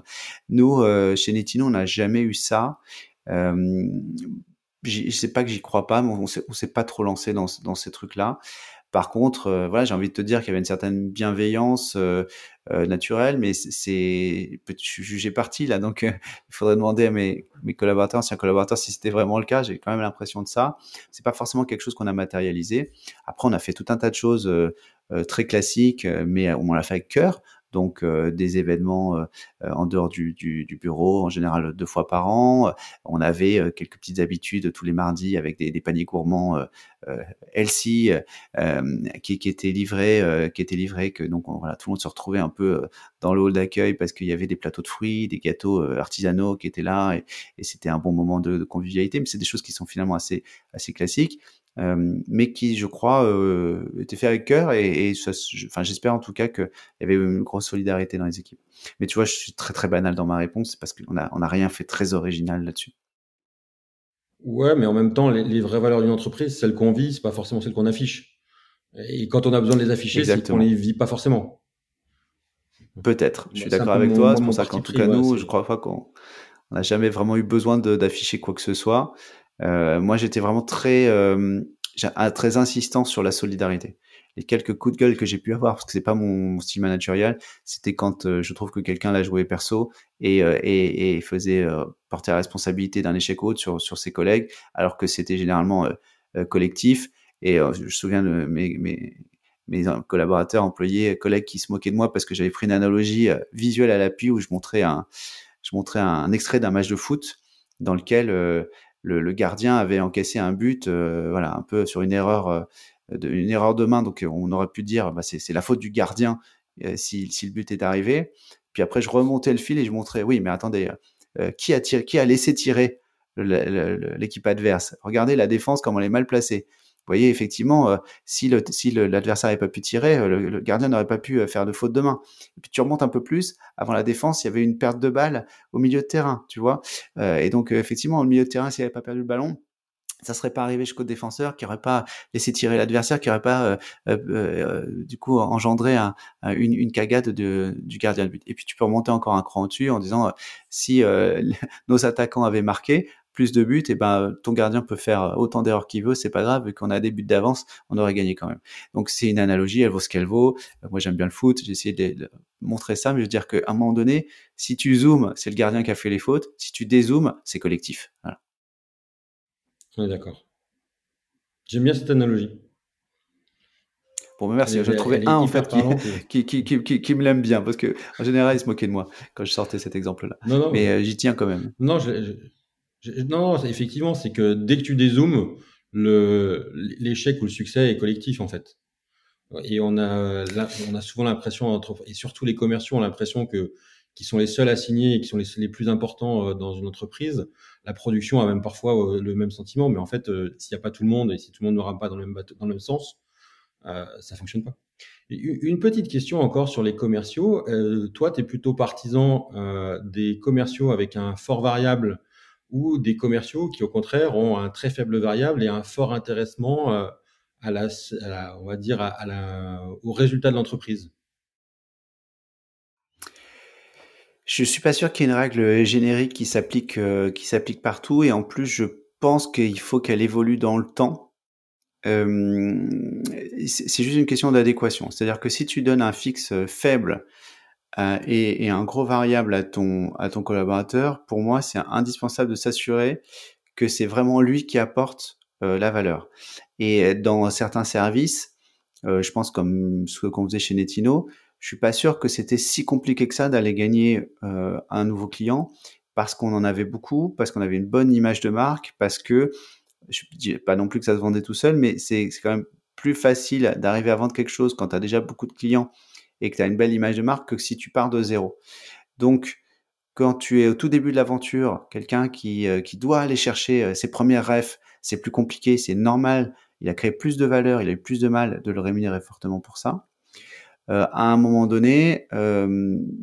Nous, chez Netino, on n'a jamais eu ça. Euh, je sais pas que j'y crois pas, mais on s'est, s'est pas trop lancé dans ces trucs-là. Par contre, euh, voilà, j'ai envie de te dire qu'il y avait une certaine bienveillance euh, euh naturelle, mais c'est, je suis jugé parti là, donc il faudrait demander à mes, mes collaborateurs, anciens collaborateurs, si c'était vraiment le cas. J'ai quand même l'impression de ça. C'est pas forcément quelque chose qu'on a matérialisé. Après, on a fait tout un tas de choses très classiques, mais on l'a fait avec cœur donc euh, des événements euh, euh, en dehors du, bureau, en général deux fois par an. On avait quelques petites habitudes tous les mardis avec des, des paniers gourmands healthy qui, qui étaient livrés, qui étaient livrés, que donc voilà, tout le monde se retrouvait un peu dans le hall d'accueil parce qu'il y avait des plateaux de fruits, des gâteaux artisanaux qui étaient là et, et c'était un bon moment de, de convivialité. Mais c'est des choses qui sont finalement assez assez classiques. Euh, mais qui, je crois, euh, était fait avec cœur et, et ça, enfin, j'espère en tout cas qu'il y avait une grosse solidarité dans les équipes. Mais tu vois, je suis très très banal dans ma réponse parce qu'on a on a rien fait très original là-dessus. Ouais, mais en même temps, les, les vraies valeurs d'une entreprise, celles qu'on vit, c'est pas forcément celles qu'on affiche. Et quand on a besoin de les afficher, c'est qu'on les vit pas forcément. Peut-être. Je suis d'accord avec toi. C'est pour ça qu'en tout cas, nous, je crois pas qu'on n'a jamais vraiment eu besoin d'afficher quoi que ce soit. Euh, moi, j'étais vraiment très, euh, très insistant sur la solidarité. Les quelques coups de gueule que j'ai pu avoir, parce que c'est pas mon, style managérial, c'était quand euh, je trouve que quelqu'un l'a joué perso et, faisait porter la responsabilité d'un échec ou autre sur, ses collègues, alors que c'était généralement collectif. Et je me souviens de mes, collaborateurs, employés, collègues qui se moquaient de moi parce que j'avais pris une analogie visuelle à l'appui où je montrais un extrait d'un match de foot dans lequel le, gardien avait encaissé un but, euh, voilà, un peu sur une erreur, euh, de, une erreur de main. Donc on aurait pu dire, bah, c'est la faute du gardien euh, si, le but est arrivé. Puis après, je remontais le fil et je montrais, oui, mais attendez, qui a laissé tirer l'équipe adverse? Regardez la défense comment elle est mal placée. Vous voyez, effectivement, euh, si l'adversaire si n'avait pas pu tirer, euh, le, gardien n'aurait pas pu euh, faire de faute de main. Et puis tu remontes un peu plus, avant la défense, il y avait une perte de balle au milieu de terrain, tu vois. et donc, effectivement, au milieu de terrain, s'il n'avait pas perdu le ballon, ça serait pas arrivé jusqu'au défenseur, qui aurait pas laissé tirer l'adversaire, qui aurait pas du coup engendré une, une, cagade de, du gardien de but. Et puis tu peux remonter encore un cran au-dessus en disant si nos attaquants avaient marqué, plus de buts, et ben ton gardien peut faire autant d'erreurs qu'il veut, c'est pas grave, vu qu'on a des buts d'avance, on aurait gagné quand même. Donc c'est une analogie, elle vaut ce qu'elle vaut. Euh, moi j'aime bien le foot, j'ai essayé de, montrer ça, mais je veux dire qu'à un moment donné, si tu zoomes, c'est le gardien qui a fait les fautes, si tu dézoomes, c'est collectif. Voilà. On est d'accord. J'aime bien cette analogie. Bon, merci. je trouvais un en fait qui, qui, qui, qui, me l'aime bien parce que en général, il se moquait de moi quand je sortais cet exemple-là. Non, non, mais euh, j'y tiens quand même. Non, non, effectivement, c'est que dès que tu dézoomes, l'échec ou le succès est collectif en fait. Et on a, on a souvent l'impression, et surtout les commerciaux ont l'impression que qui sont les seuls à signer et qui sont les, plus importants euh, dans une entreprise. La production a même parfois euh, le même sentiment, mais en fait, s'il n'y a pas tout le monde et si tout le monde ne rame pas dans le même, dans le même sens, euh, ça fonctionne pas. une petite question encore sur les commerciaux. Euh, toi, tu es plutôt partisan euh, des commerciaux avec un fort variable ou des commerciaux qui, au contraire, ont un très faible variable et un fort intéressement au résultat de l'entreprise Je suis pas sûr qu'il y ait une règle générique qui s'applique qui s'applique partout et en plus je pense qu'il faut qu'elle évolue dans le temps c'est juste une question d'adéquation. C'est-à-dire que si tu donnes un fixe euh, faible euh, et, un gros variable à ton, à ton collaborateur, pour moi, c'est indispensable de s'assurer que c'est vraiment lui qui apporte euh, la valeur. Et dans certains services, je pense comme ce qu'on faisait chez Netino, je suis pas sûr que c'était si compliqué que ça d'aller gagner un nouveau client parce qu'on en avait beaucoup, parce qu'on avait une bonne image de marque, parce que je dis pas non plus que ça se vendait tout seul, mais c'est quand même plus facile d'arriver à vendre quelque chose quand tu as déjà beaucoup de clients et que tu as une belle image de marque que si tu pars de zéro. Donc, quand tu es au tout début de l'aventure, quelqu'un qui, euh, doit aller chercher euh, ses premières refs, c'est plus compliqué, c'est normal, il a créé plus de valeur, il a eu plus de mal de le rémunérer fortement pour ça. Euh, à un moment donné,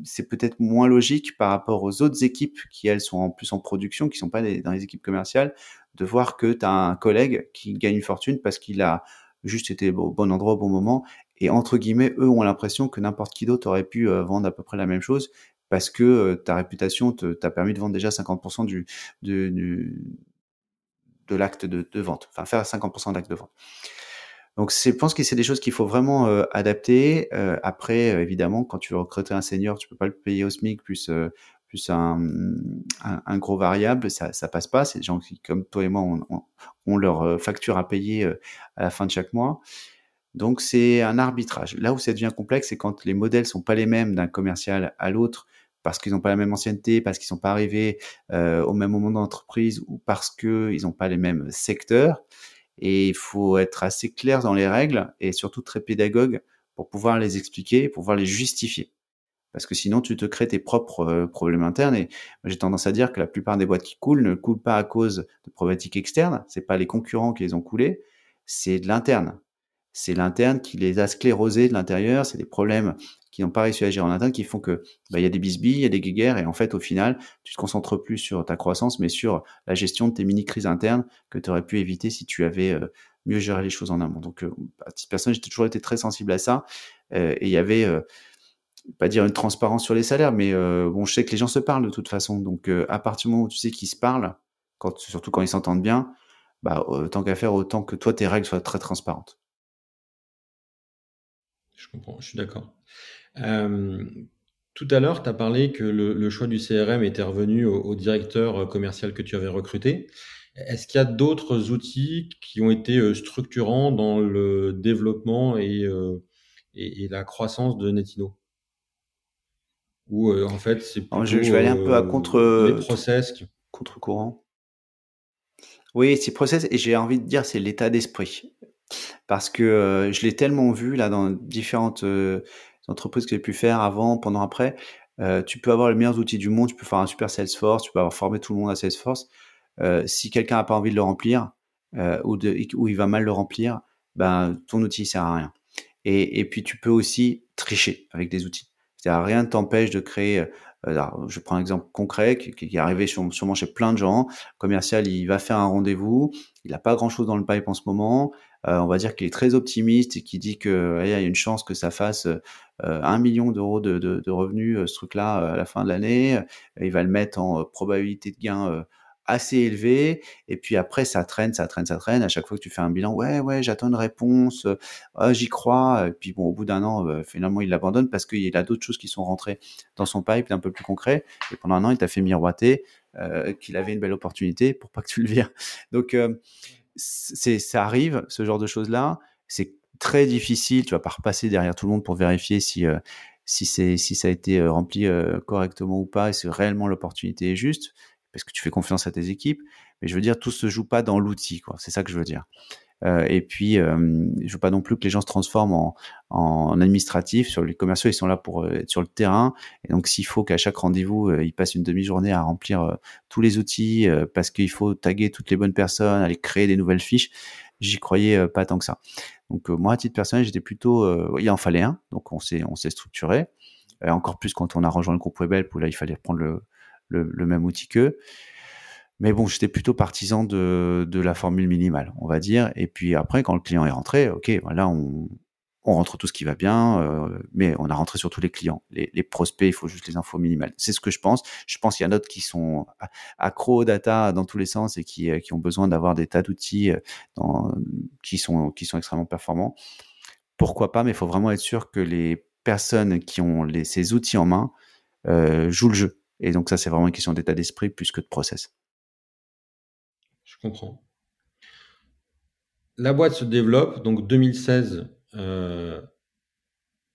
c'est peut-être moins logique par rapport aux autres équipes qui, elles, sont en plus en production, qui sont pas dans les équipes commerciales, de voir que tu as un collègue qui gagne une fortune parce qu'il a juste été au bon endroit au bon moment. Et entre guillemets, eux ont l'impression que n'importe qui d'autre aurait pu euh, vendre à peu près la même chose parce que ta réputation t'a permis de vendre déjà 50% du, du, de l'acte de, de, vente, enfin faire 50% d'acte de vente. Donc, je pense que c'est des choses qu'il faut vraiment euh, adapter. Euh, après, euh, évidemment, quand tu veux recruter un senior, tu peux pas le payer au SMIC plus plus un, un, gros variable, ça ça passe pas. C'est des gens qui, comme toi et moi, ont, leur facture à payer à la fin de chaque mois. Donc, c'est un arbitrage. Là où ça devient complexe, c'est quand les modèles sont pas les mêmes d'un commercial à l'autre parce qu'ils n'ont pas la même ancienneté, parce qu'ils sont pas arrivés au même moment d'entreprise ou parce qu'ils n'ont pas les mêmes secteurs. Et il faut être assez clair dans les règles et surtout très pédagogue pour pouvoir les expliquer, pour pouvoir les justifier. Parce que sinon, tu te crées tes propres euh, problèmes internes. Et j'ai tendance à dire que la plupart des boîtes qui coulent ne coulent pas à cause de problématiques externes. C'est pas les concurrents qui les ont coulées, c'est de l'interne. C'est l'interne qui les a sclérosés de l'intérieur. C'est des problèmes qui n'ont pas réussi à agir en interne, qui font que bah, il y a des bisbilles, il y a des guéguerres, et en fait, au final, tu te concentres plus sur ta croissance, mais sur la gestion de tes mini-crises internes que tu aurais pu éviter si tu avais euh, mieux géré les choses en amont. Donc, euh, à j'ai toujours été très sensible à ça, euh, et il y avait, pas dire une transparence sur les salaires, mais bon, je sais que les gens se parlent de toute façon, donc à partir du moment où tu sais qu'ils se parlent, surtout quand ils s'entendent bien, bah, tant qu'à faire, autant que toi, tes règles soient très transparentes. Je comprends, je suis d'accord. Euh, tout à l'heure, tu as parlé que le, choix du CRM était revenu au, directeur euh, commercial que tu avais recruté. Est-ce qu'il y a d'autres outils qui ont été euh, structurants dans le développement et, et, la croissance de Netino? Ou en fait, c'est plutôt je, vais aller un peu à contre les process contre courant. Oui, c'est process et j'ai envie de dire c'est l'état d'esprit parce que je l'ai tellement vu là dans différentes entreprises que j'ai pu faire avant, pendant, après. Euh, tu peux avoir les meilleurs outils du monde, tu peux faire un super Salesforce, tu peux avoir formé tout le monde à Salesforce. Euh, si quelqu'un n'a pas envie de le remplir euh, ou, de, ou il va mal le remplir, ben ton outil sert à rien. Et, et puis tu peux aussi tricher avec des outils. C'est-à-dire rien ne t'empêche de créer. Alors, je prends un exemple concret qui, qui est arrivé sur, sûrement chez plein de gens. commercial, il va faire un rendez-vous, il n'a pas grand-chose dans le pipe en ce moment. On va dire qu'il est très optimiste et qui dit que il y a une chance que ça fasse euh, un million d'euros de, revenus, euh, ce truc-là, euh, à la fin de l'année. Il va le mettre en probabilité de gain assez élevé. Et puis après, ça traîne, ça traîne, ça traîne. À chaque fois que tu fais un bilan, ouais, ouais, j'attends une réponse, oh, j'y crois. Et puis bon, au bout d'un an, finalement, il l'abandonne parce qu'il a d'autres choses qui sont rentrées dans son pipe, un peu plus concret. Et pendant un an, il t'a fait miroiter euh, qu'il avait une belle opportunité pour pas que tu le vires. Donc, c'est, ça arrive, ce genre de choses-là. C'est très difficile. Tu vas pas repasser derrière tout le monde pour vérifier si si c'est si ça a été rempli correctement ou pas et si réellement l'opportunité est juste parce que tu fais confiance à tes équipes. Mais je veux dire, tout se joue pas dans l'outil. C'est ça que je veux dire. Euh, et puis, euh, je veux pas non plus que les gens se transforment en, en administratif. Sur les commerciaux, ils sont là pour euh, être sur le terrain. Et donc, s'il faut qu'à chaque rendez-vous, ils passent une demi-journée à remplir tous les outils parce qu'il faut taguer toutes les bonnes personnes, aller créer des nouvelles fiches, j'y croyais pas tant que ça. Donc, moi, à titre personnel, j'étais plutôt, il en fallait un. Donc, on s'est on s'est structuré. encore plus quand on a rejoint le groupe Webhelp où là, il fallait prendre le, le, le même outil qu'eux. Mais bon, j'étais plutôt partisan de, la formule minimale, on va dire. Et puis après, quand le client est rentré, ok, voilà, on, on rentre tout ce qui va bien, euh, mais on a rentré sur tous les clients. Les, prospects, il faut juste les infos minimales. C'est ce que je pense. Je pense qu'il y a d'autres qui sont accro aux data dans tous les sens et qui, euh, qui ont besoin d'avoir des tas d'outils euh, qui sont, qui sont extrêmement performants. Pourquoi pas, mais il faut vraiment être sûr que les personnes qui ont ces outils en main jouent le jeu. Et donc ça, c'est vraiment une question d'état d'esprit plus que de process. Je comprends. La boîte se développe, donc 2016, euh,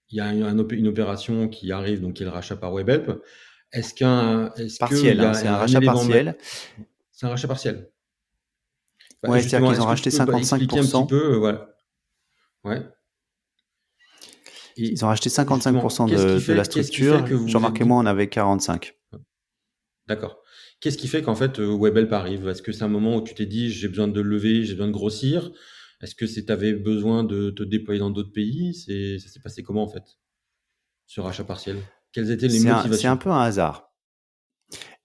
il y a une, opération qui arrive, donc qui est le rachat par WebHelp. Est-ce qu'un. Est partiel, hein, c'est un, rachat partiel. C'est un rachat partiel. Bah, ouais, c'est-à-dire qu'ils ont racheté 55%. Un petit peu, euh, Ouais. ils ont racheté 55% de, de, la structure. Jean-Marc et moi, on avait 45%. D'accord. Qu'est-ce qui fait qu'en fait euh, WebHelp arrive Est-ce que c'est un moment où tu t'es dit j'ai besoin de lever, j'ai besoin de grossir? Est-ce que c'est avais besoin de te déployer dans d'autres pays? Ça s'est passé comment en fait ce rachat partiel? Quelles étaient les motivations? C'est un peu un hasard.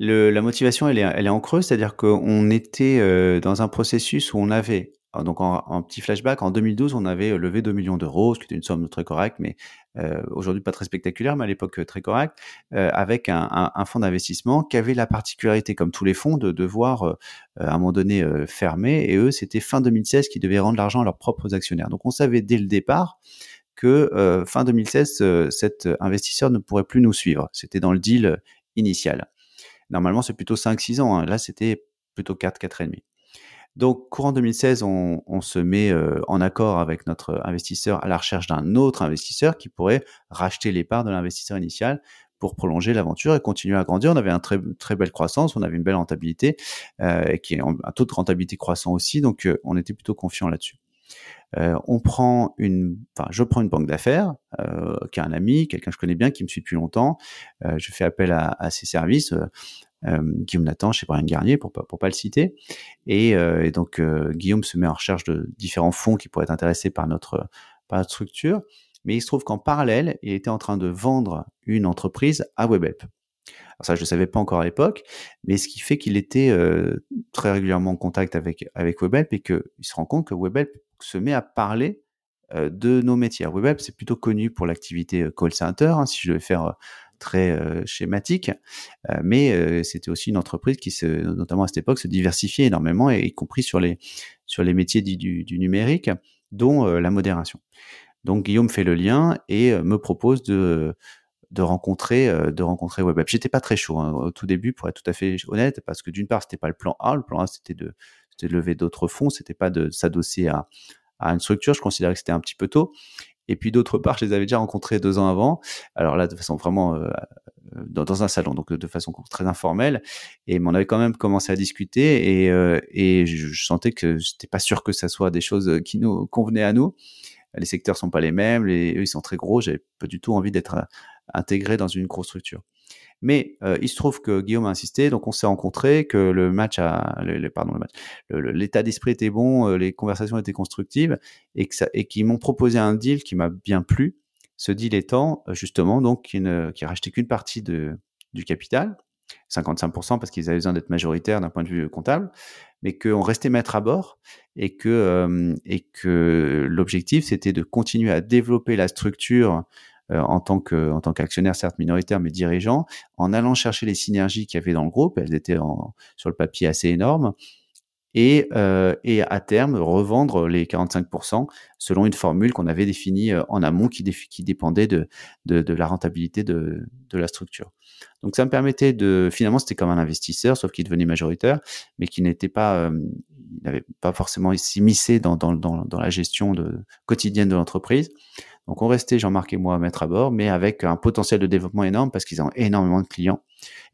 Le, la motivation, elle est, elle est en creux, c'est-à-dire qu'on était euh, dans un processus où on avait ah, donc en, petit flashback, en 2012, on avait euh, levé 2 millions d'euros, ce qui était une somme très correcte, mais euh, aujourd'hui pas très spectaculaire, mais à l'époque euh, très correcte, euh, avec un, fonds d'investissement qui avait la particularité, comme tous les fonds, de devoir à un moment donné fermer. Et eux, c'était fin 2016 qui devaient rendre l'argent à leurs propres actionnaires. Donc on savait dès le départ que fin 2016, cet investisseur ne pourrait plus nous suivre. C'était dans le deal initial. Normalement, c'est plutôt 5-6 ans. Hein. Là, c'était plutôt 4, 4 et demi. Donc, courant 2016, on, on se met euh, en accord avec notre investisseur à la recherche d'un autre investisseur qui pourrait racheter les parts de l'investisseur initial pour prolonger l'aventure et continuer à grandir. On avait une très, très belle croissance, on avait une belle rentabilité, euh, qui est un taux de rentabilité croissant aussi, donc euh, on était plutôt confiant là-dessus. Euh, on prend une, enfin, je prends une banque d'affaires, euh, qui est un ami, quelqu'un que je connais bien, qui me suit depuis longtemps. Euh, je fais appel à, à ses services euh, Guillaume Nathan chez Brian Garnier, pour pas, pour pas le citer. Et, euh, donc, euh, Guillaume se met en recherche de différents fonds qui pourraient être intéressés par notre, par structure. Mais il se trouve qu'en parallèle, il était en train de vendre une entreprise à WebHelp. Alors ça, je ne savais pas encore à l'époque, mais ce qui fait qu'il était très régulièrement en contact avec, avec WebHelp et qu'il se rend compte que WebHelp se met à parler de nos métiers. WebHelp, c'est plutôt connu pour l'activité call center, hein, si je vais faire très euh, schématique, euh, mais euh, c'était aussi une entreprise qui, se, notamment à cette époque, se diversifiait énormément, et, y compris sur les, sur les métiers du, du, numérique, dont la modération. Donc Guillaume fait le lien et me propose de de rencontrer de rencontrer WebApp. J'étais pas très chaud hein, au tout début pour être tout à fait honnête parce que d'une part c'était pas le plan A, le plan A c'était de de lever d'autres fonds, c'était pas de s'adosser à à une structure, je considérais que c'était un petit peu tôt et puis d'autre part, je les avais déjà rencontrés deux ans avant. Alors là, de façon vraiment euh, dans, dans, un salon, donc de façon très informelle. Et on avait quand même commencé à discuter et, euh, et je, je, sentais que j'étais pas sûr que ça soit des choses qui nous convenaient à nous. Les secteurs sont pas les mêmes, les, eux ils sont très gros. J'avais pas du tout envie d'être euh, intégré dans une grosse structure. Mais euh, il se trouve que Guillaume a insisté, donc on s'est rencontrés, que le match a, le, pardon, le match, l'état d'esprit était bon, euh, les conversations étaient constructives, et que ça, et qu'ils m'ont proposé un deal qui m'a bien plu. Ce deal étant justement donc qui, ne, qui a racheté qu'une partie de, du capital, 55% parce qu'ils avaient besoin d'être majoritaires d'un point de vue comptable, mais qu'on restait maître à bord et que, euh, et que l'objectif c'était de continuer à développer la structure euh, en tant que en tant qu'actionnaire certes minoritaire mais dirigeant, en allant chercher les synergies qu'il y avait dans le groupe, elles étaient en, sur le papier assez énormes, et, euh, et à terme revendre les 45% selon une formule qu'on avait définie euh, en amont qui, qui dépendait de, de, de, la rentabilité de, de la structure. Donc ça me permettait de finalement c'était comme un investisseur sauf qu'il devenait majoritaire mais qui n'était pas euh, il n'avait pas forcément s'immiscé dans, dans, dans, dans la gestion quotidienne de l'entreprise. Donc on restait Jean-Marc et moi à mettre à bord mais avec un potentiel de développement énorme parce qu'ils ont énormément de clients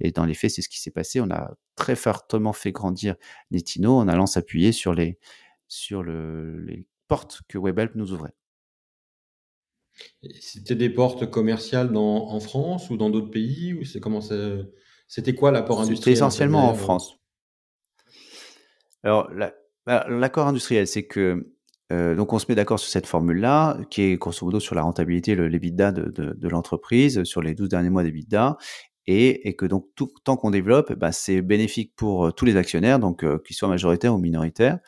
et dans les faits, c'est ce qui s'est passé. On a très fortement fait grandir Netino en allant s'appuyer sur les, sur le, les portes que WebHelp nous ouvrait. C'était des portes commerciales dans, en France ou dans d'autres pays ou c'est comment C'était quoi l'apport industriel C'était essentiellement en France. Alors bah, l'accord industriel, c'est que euh, donc on se met d'accord sur cette formule-là, qui est grosso modo sur la rentabilité, le l'EBITDA de, de, de l'entreprise, sur les 12 derniers mois d'EBITDA, et, et que donc tout tant qu'on développe, bah, c'est bénéfique pour euh, tous les actionnaires, donc euh, qu'ils soient majoritaires ou minoritaires.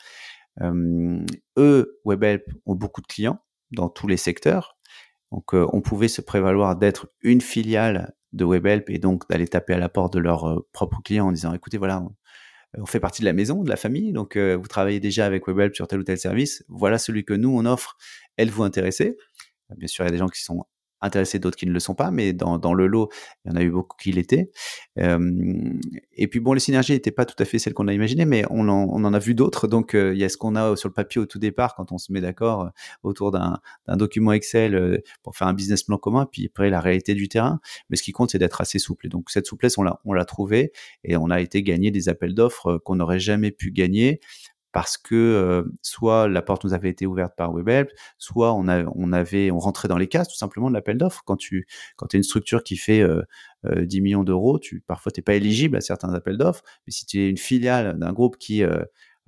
Eux, WebHelp, ont beaucoup de clients dans tous les secteurs, donc on pouvait se prévaloir d'être une filiale de WebHelp et donc d'aller taper à la porte de leurs propres clients en disant écoutez voilà on fait partie de la maison, de la famille, donc vous travaillez déjà avec WebHelp sur tel ou tel service, voilà celui que nous on offre, elle vous intéresser. Bien sûr, il y a des gens qui sont intéressés, d'autres qui ne le sont pas, mais dans, le lot, il y en a eu beaucoup qui l'étaient. Euh, et puis bon, les synergies n'étaient pas tout à fait celles qu'on a imaginées, mais on en, a vu d'autres. Donc euh, il y a ce qu'on a sur le papier au tout départ quand on se met d'accord euh, autour d'un document Excel euh, pour faire un business plan commun, puis après la réalité du terrain. Mais ce qui compte, c'est d'être assez souple. Et donc cette souplesse, on l'a on l'a trouvé et on a été gagné des appels d'offres qu'on n'aurait jamais pu gagner parce que euh, soit la porte nous avait été ouverte par WebHelp, soit on, a, on avait on rentrait dans les cases tout simplement de l'appel d'offres. Quand tu quand es une structure qui fait euh, 10 euh, millions d'euros, tu parfois t'es pas éligible à certains appels d'offres. Mais si tu es une filiale d'un groupe qui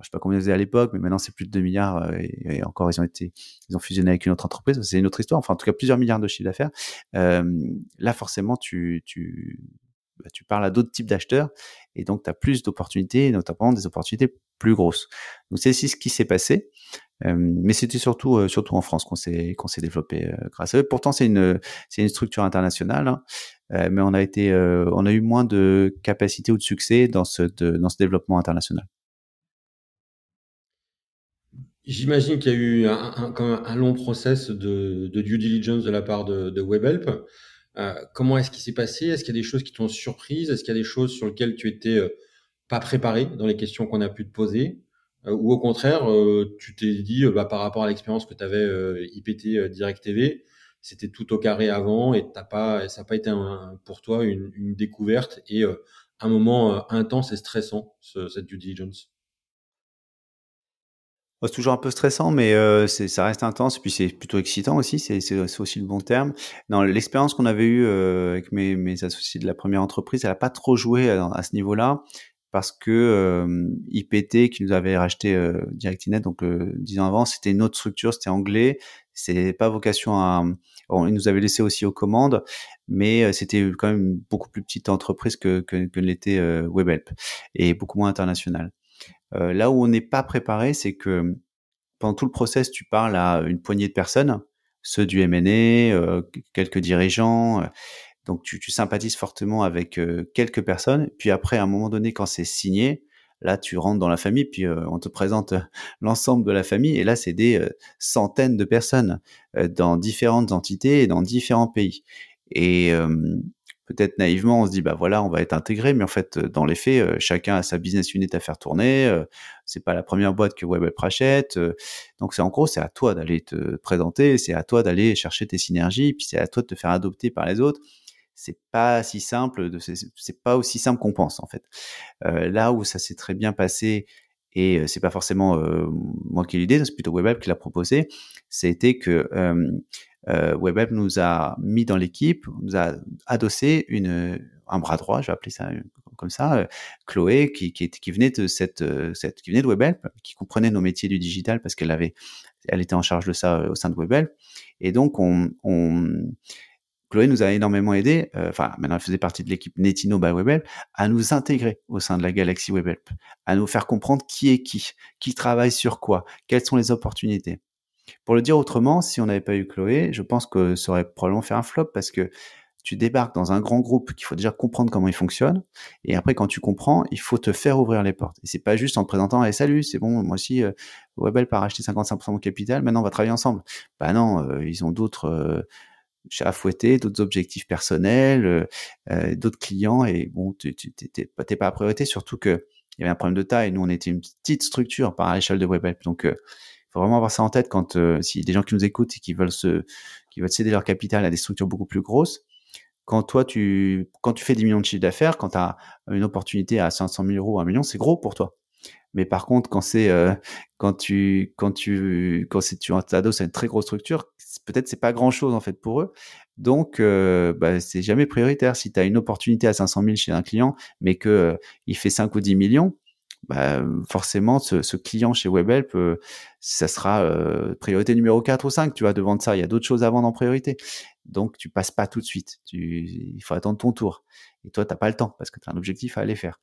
je sais pas combien ils à l'époque, mais maintenant c'est plus de 2 milliards euh, et, encore ils ont été, ils ont fusionné avec une autre entreprise. C'est une autre histoire. Enfin, en tout cas, plusieurs milliards de chiffre d'affaires. Là, forcément, tu, tu, bah, tu parles à d'autres types d'acheteurs et donc tu as plus d'opportunités, notamment des opportunités plus grosses. Donc c'est ce qui s'est passé, mais c'était surtout surtout en France qu'on s'est qu'on s'est développé grâce à eux. Pourtant c'est une c'est une structure internationale, hein, mais on a été on a eu moins de capacité ou de succès dans ce dans ce développement international. J'imagine qu'il y a eu un, long process de, due diligence de la part de WebHelp. Euh, comment est-ce qui s'est passé? Est-ce qu'il y a des choses qui t'ont surprise? Est-ce qu'il y a des choses sur lesquelles tu étais euh, pas préparé dans les questions qu'on a pu te poser? Euh, Ou au contraire, tu t'es dit, bah, par rapport à l'expérience que tu avais IPT Direct TV, c'était tout au carré avant et ça n'a pas été pour toi une, découverte et un moment intense et stressant, ce, cette due diligence? C'est toujours un peu stressant, mais euh, ça reste intense. Et puis c'est plutôt excitant aussi. C'est aussi le bon terme. Dans l'expérience qu'on avait eue euh, avec mes, mes, associés de la première entreprise, elle a pas trop joué à, à ce niveau-là parce que euh, IPT qui nous avait racheté euh, Directinet, donc euh, dix ans avant, c'était une autre structure, c'était anglais. C'est pas vocation à. Bon, ils nous avaient laissé aussi aux commandes, mais euh, c'était quand même beaucoup plus petite entreprise que que, que l'était euh, WebHelp et beaucoup moins internationale. Là où on n'est pas préparé, c'est que pendant tout le process, tu parles à une poignée de personnes, ceux du euh, quelques dirigeants. Donc tu, sympathises fortement avec quelques personnes. Puis après, à un moment donné, quand c'est signé, là tu rentres dans la famille, puis on te présente l'ensemble de la famille. Et là, c'est des centaines de personnes dans différentes entités et dans différents pays. Peut-être naïvement, on se dit bah voilà, on va être intégré, mais en fait, euh, dans les faits, euh, chacun a sa business unit à faire tourner. Euh, c'est pas la première boîte que WebHelp rachète, donc c'est en gros, c'est à toi d'aller te présenter, c'est à toi d'aller chercher tes synergies, puis c'est à toi de te faire adopter par les autres. C'est pas si simple, c'est pas aussi simple qu'on pense en fait. là où ça s'est très bien passé et c'est pas forcément moi qui ai l'idée, c'est plutôt WebHelp qui l'a proposé, c'était que WebHelp nous a mis dans l'équipe, nous a adossé une, un bras droit, je vais appeler ça comme ça, euh, Chloé, qui, qui, qui, venait de cette, euh, qui venait de WebHelp, qui comprenait nos métiers du digital parce qu'elle avait, elle était en charge de ça euh, au sein de WebHelp. Et donc, on, on Chloé nous a énormément aidé, euh, enfin maintenant elle faisait partie de l'équipe Netino by WebHelp, à nous intégrer au sein de la galaxie WebHelp, à nous faire comprendre qui est qui, qui travaille sur quoi, quelles sont les opportunités. Pour le dire autrement, si on n'avait pas eu Chloé, je pense que ça aurait probablement fait un flop parce que tu débarques dans un grand groupe qu'il faut déjà comprendre comment il fonctionne. Et après, quand tu comprends, il faut te faire ouvrir les portes. Et c'est pas juste en te présentant, hey, salut, c'est bon, moi aussi, euh, Webel par acheter 55% de mon capital, maintenant on va travailler ensemble. Bah non, euh, ils ont d'autres euh, à fouetter, d'autres objectifs personnels, euh, euh, d'autres clients. Et bon, tu t'es pas, à priorité, surtout que il y avait un problème de taille. Nous, on était une petite structure par l'échelle de Webel. Donc, faut vraiment avoir ça en tête quand si des gens qui nous écoutent et qui veulent se qui veulent céder leur capital à des structures beaucoup plus grosses, quand toi, tu, quand tu fais 10 millions de chiffre d'affaires, quand tu as une opportunité à 500 000 euros, 1 million, c'est gros pour toi. Mais par contre, quand c'est, euh, quand tu, quand tu, quand c'est, tu adosses à une très grosse structure, peut-être c'est pas grand chose, en fait, pour eux. Donc, euh, bah, c'est jamais prioritaire. Si tu as une opportunité à 500 000 chez un client, mais que euh, il fait 5 ou 10 millions, bah, forcément, ce, client chez WebHelp, ça sera priorité numéro 4 ou 5, tu vois, devant ça. Il y a d'autres choses à vendre en priorité. Donc, tu passes pas tout de suite. Tu, il faut attendre ton tour. Et toi, t'as pas le temps parce que tu as un objectif à aller faire.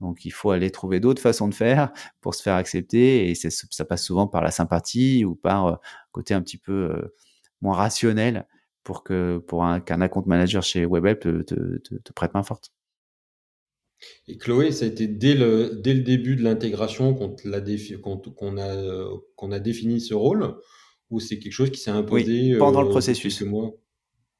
Donc, il faut aller trouver d'autres façons de faire pour se faire accepter. Et ça passe souvent par la sympathie ou par un côté un petit peu moins rationnel pour pour qu'un account manager chez WebHelp te, te, te, prête main forte. Et Chloé, ça a été dès le, dès le début de l'intégration qu'on qu'on a, qu'on a défini ce rôle ou c'est quelque chose qui s'est imposé oui, pendant le processus. Mois?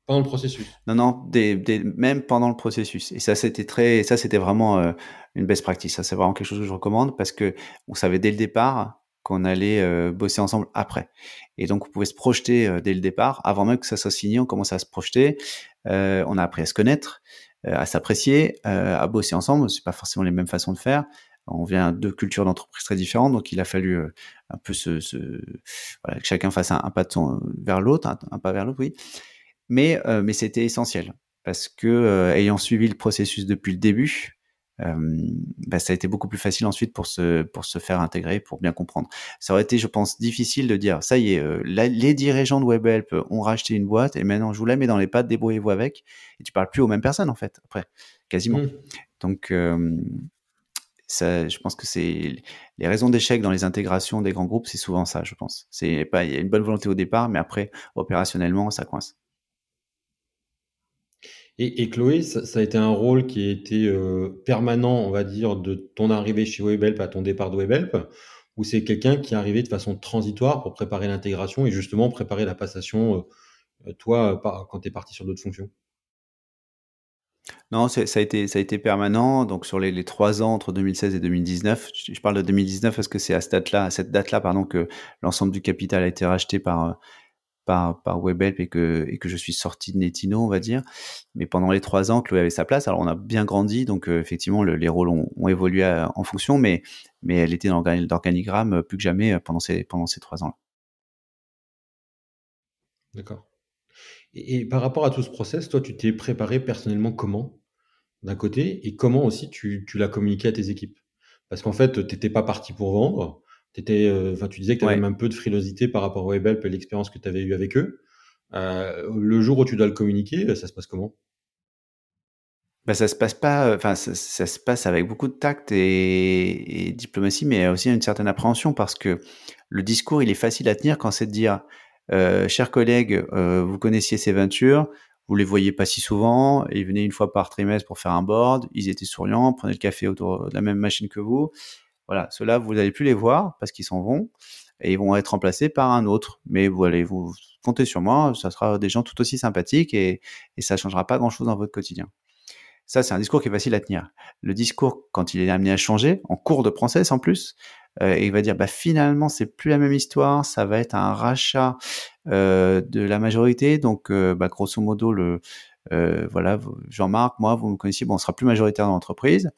Pendant le processus. Non, non, des, des, même pendant le processus. Et ça, c'était très, ça, c'était vraiment euh, une best practice. Ça, c'est vraiment quelque chose que je recommande parce que on savait dès le départ qu'on allait euh, bosser ensemble après. Et donc, on pouvait se projeter euh, dès le départ, avant même que ça soit signé, on commençait à se projeter. on a appris à se connaître, à s'apprécier, à bosser ensemble. C'est pas forcément les mêmes façons de faire. On vient de cultures d'entreprise très différentes, donc il a fallu un peu se, que chacun fasse un, pas de son vers l'autre, un, pas vers l'autre, oui mais euh, mais c'était essentiel parce que euh, ayant suivi le processus depuis le début, euh, bah, ça a été beaucoup plus facile ensuite pour se pour se faire intégrer, pour bien comprendre. Ça aurait été, je pense, difficile de dire ça y est, les dirigeants de WebHelp ont racheté une boîte et maintenant je vous la mets dans les pattes, débrouillez-vous avec. Et tu parles plus aux mêmes personnes en fait après, quasiment. Mmh. Donc ça, je pense que c'est les raisons d'échec dans les intégrations des grands groupes, c'est souvent ça, je pense. C'est pas il y a une bonne volonté au départ, mais après opérationnellement ça coince. Et, Chloé, ça, a été un rôle qui a été euh, permanent, on va dire, de ton arrivée chez Webhelp à ton départ de Webhelp, ou c'est quelqu'un qui est arrivé de façon transitoire pour préparer l'intégration et justement préparer la passation, euh, toi, quand tu es parti sur d'autres fonctions? Non, ça a été ça a été permanent. Donc sur les, trois ans entre 2016 et 2019, je, parle de 2019 parce que c'est à cette date-là, date-là, pardon, que l'ensemble du capital a été racheté par par, par WebHelp et que, je suis sorti de Netino, on va dire. Mais pendant les trois ans, Chloé avait sa place. Alors, on a bien grandi, donc euh, effectivement, les rôles ont, évolué euh, en fonction, mais, elle était dans l'organigramme euh, plus que jamais pendant ces, pendant ces trois ans-là. D'accord. Et, et, par rapport à tout ce process, toi, tu t'es préparé personnellement comment, d'un côté, et comment aussi tu, tu l'as communiqué à tes équipes? Parce qu'en fait, tu n'étais pas parti pour vendre, euh, enfin, tu disais que tu avais même un peu de frilosité par rapport au WebHelp et l'expérience que tu avais eue avec eux. Euh, le jour où tu dois le communiquer, ça se passe comment? Bah, ça se passe pas, enfin ça, se passe avec beaucoup de tact et, diplomatie, mais aussi une certaine appréhension parce que le discours il est facile à tenir quand c'est de dire, euh, chers collègues, euh, vous connaissiez ces ventures, vous les voyez pas si souvent, ils venaient une fois par trimestre pour faire un board, ils étaient souriants, prenaient le café autour de la même machine que vous, voilà, ceux-là, vous n'allez plus les voir parce qu'ils s'en vont et ils vont être remplacés par un autre. Mais vous allez vous comptez sur moi, ça sera des gens tout aussi sympathiques et, ça changera pas grand-chose dans votre quotidien. Ça, c'est un discours qui est facile à tenir. Le discours, quand il est amené à changer, en cours de process en plus, euh, il va dire, bah finalement, c'est plus la même histoire, ça va être un rachat euh, de la majorité, donc euh, bah, grosso modo, voilà, Jean-Marc, moi, vous me connaissiez, bon, on sera plus majoritaire dans l'entreprise.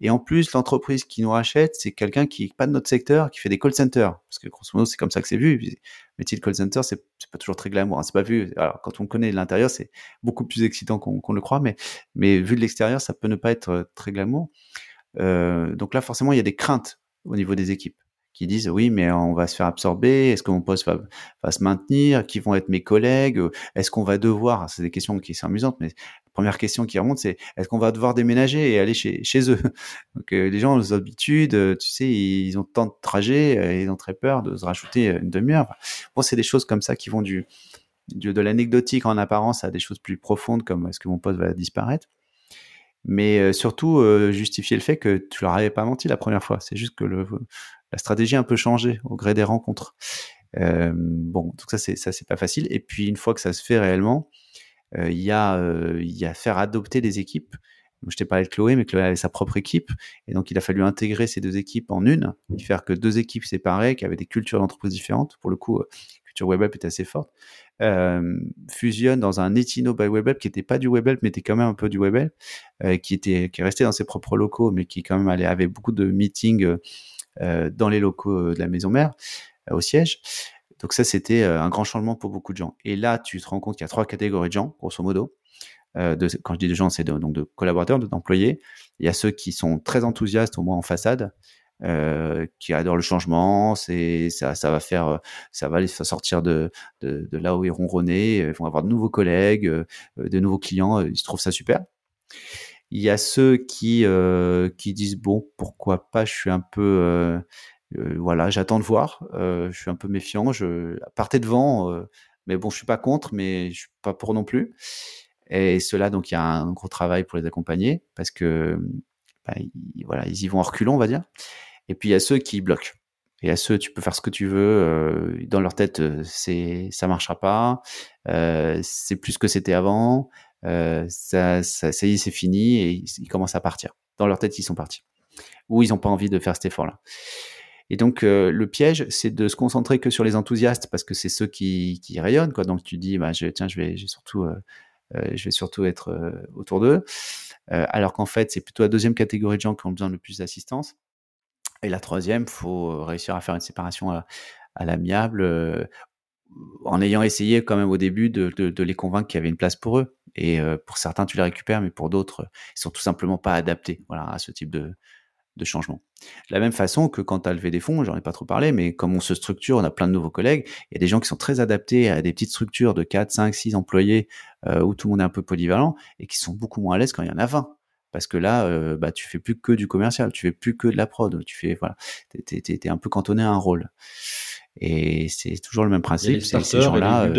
Et en plus, l'entreprise qui nous rachète, c'est quelqu'un qui n'est pas de notre secteur, qui fait des call centers. Parce que grosso modo, c'est comme ça que c'est vu. Le métier de call center, c'est pas toujours très glamour. Hein, c'est pas vu. Alors, quand on connaît l'intérieur, c'est beaucoup plus excitant qu'on le croit, mais, vu de l'extérieur, ça peut ne pas être euh, très glamour. Euh, donc là, forcément, il y a des craintes au niveau des équipes qui disent oui, mais on va se faire absorber. Est-ce que mon poste va, se maintenir Qui vont être mes collègues Est-ce qu'on va devoir C'est des questions qui sont amusantes, mais première question qui remonte, c'est est-ce qu'on va devoir déménager et aller chez, eux? Donc euh, les gens ont des habitudes, euh, tu sais, ils ont tant de trajets, euh, ils ont très peur de se rajouter une demi-heure. Bon, c'est des choses comme ça qui vont du de, l'anecdotique en apparence à des choses plus profondes comme est-ce que mon poste va disparaître. Mais surtout justifier le fait que tu leur avais pas menti la première fois. C'est juste que le, la stratégie a un peu changé au gré des rencontres. bon, donc ça c'est ça c'est pas facile. Et puis une fois que ça se fait réellement, il y a il y a faire adopter des équipes je t'ai parlé de Chloé, mais Chloé avait sa propre équipe. Et donc, il a fallu intégrer ces deux équipes en une, et faire que deux équipes séparées, qui avaient des cultures d'entreprise différentes. Pour le coup, euh, culture web est assez forte. Euh, fusionne dans un Etino by WebHelp qui n'était pas du WebHelp, mais était quand même un peu du WebHelp, euh, qui était qui est resté dans ses propres locaux, mais qui quand même avait beaucoup de meetings euh, dans les locaux de la maison mère, au siège. Donc ça, c'était un grand changement pour beaucoup de gens. Et là, tu te rends compte qu'il y a trois catégories de gens, grosso modo. Euh, de, quand je dis de gens, c'est donc de collaborateurs, d'employés. Il y a ceux qui sont très enthousiastes, au moins en façade, euh, qui adorent le changement. C'est ça, va faire, ça va les sortir de, de, de là où ils ronronnaient. Ils vont avoir de nouveaux collègues, euh, de nouveaux clients. Ils se trouvent ça super. Il y a ceux qui euh, qui disent bon, pourquoi pas. Je suis un peu euh, voilà, j'attends de voir. je suis un peu méfiant. Je partez devant, mais bon, je suis pas contre, mais je suis pas pour non plus. Et cela, donc, il y a un gros travail pour les accompagner parce que, bah, voilà, ils y vont en reculant, on va dire. Et puis, il y a ceux qui bloquent. Et à ceux, tu peux faire ce que tu veux. Euh, dans leur tête, euh, c'est ça marchera pas. Euh, c'est plus que c'était avant. Euh, ça, y est, c'est fini. Et ils, commencent à partir. Dans leur tête, ils sont partis. Ou ils n'ont pas envie de faire cet effort-là. Et donc, euh, le piège, c'est de se concentrer que sur les enthousiastes parce que c'est ceux qui, rayonnent. Donc, tu dis, bah, tiens, je vais, j'ai surtout euh, je vais surtout être autour d'eux. Alors qu'en fait, c'est plutôt la deuxième catégorie de gens qui ont besoin de plus d'assistance. Et la troisième, faut réussir à faire une séparation à, l'amiable, en ayant essayé quand même au début de, les convaincre qu'il y avait une place pour eux. Et pour certains, tu les récupères, mais pour d'autres, ils sont tout simplement pas adaptés à ce type de, changement. De la même façon que quand tu as levé des fonds, j'en ai pas trop parlé, mais comme on se structure, on a plein de nouveaux collègues, il y a des gens qui sont très adaptés à des petites structures de 4, 5, 6 employés euh, où tout le monde est un peu polyvalent et qui sont beaucoup moins à l'aise quand il y en a 20. Parce que là, euh, bah, tu fais plus que du commercial, tu fais plus que de la prod, tu fais voilà, t'es, es, un peu cantonné à un rôle. Et c'est toujours le même principe. C'est ces gens-là.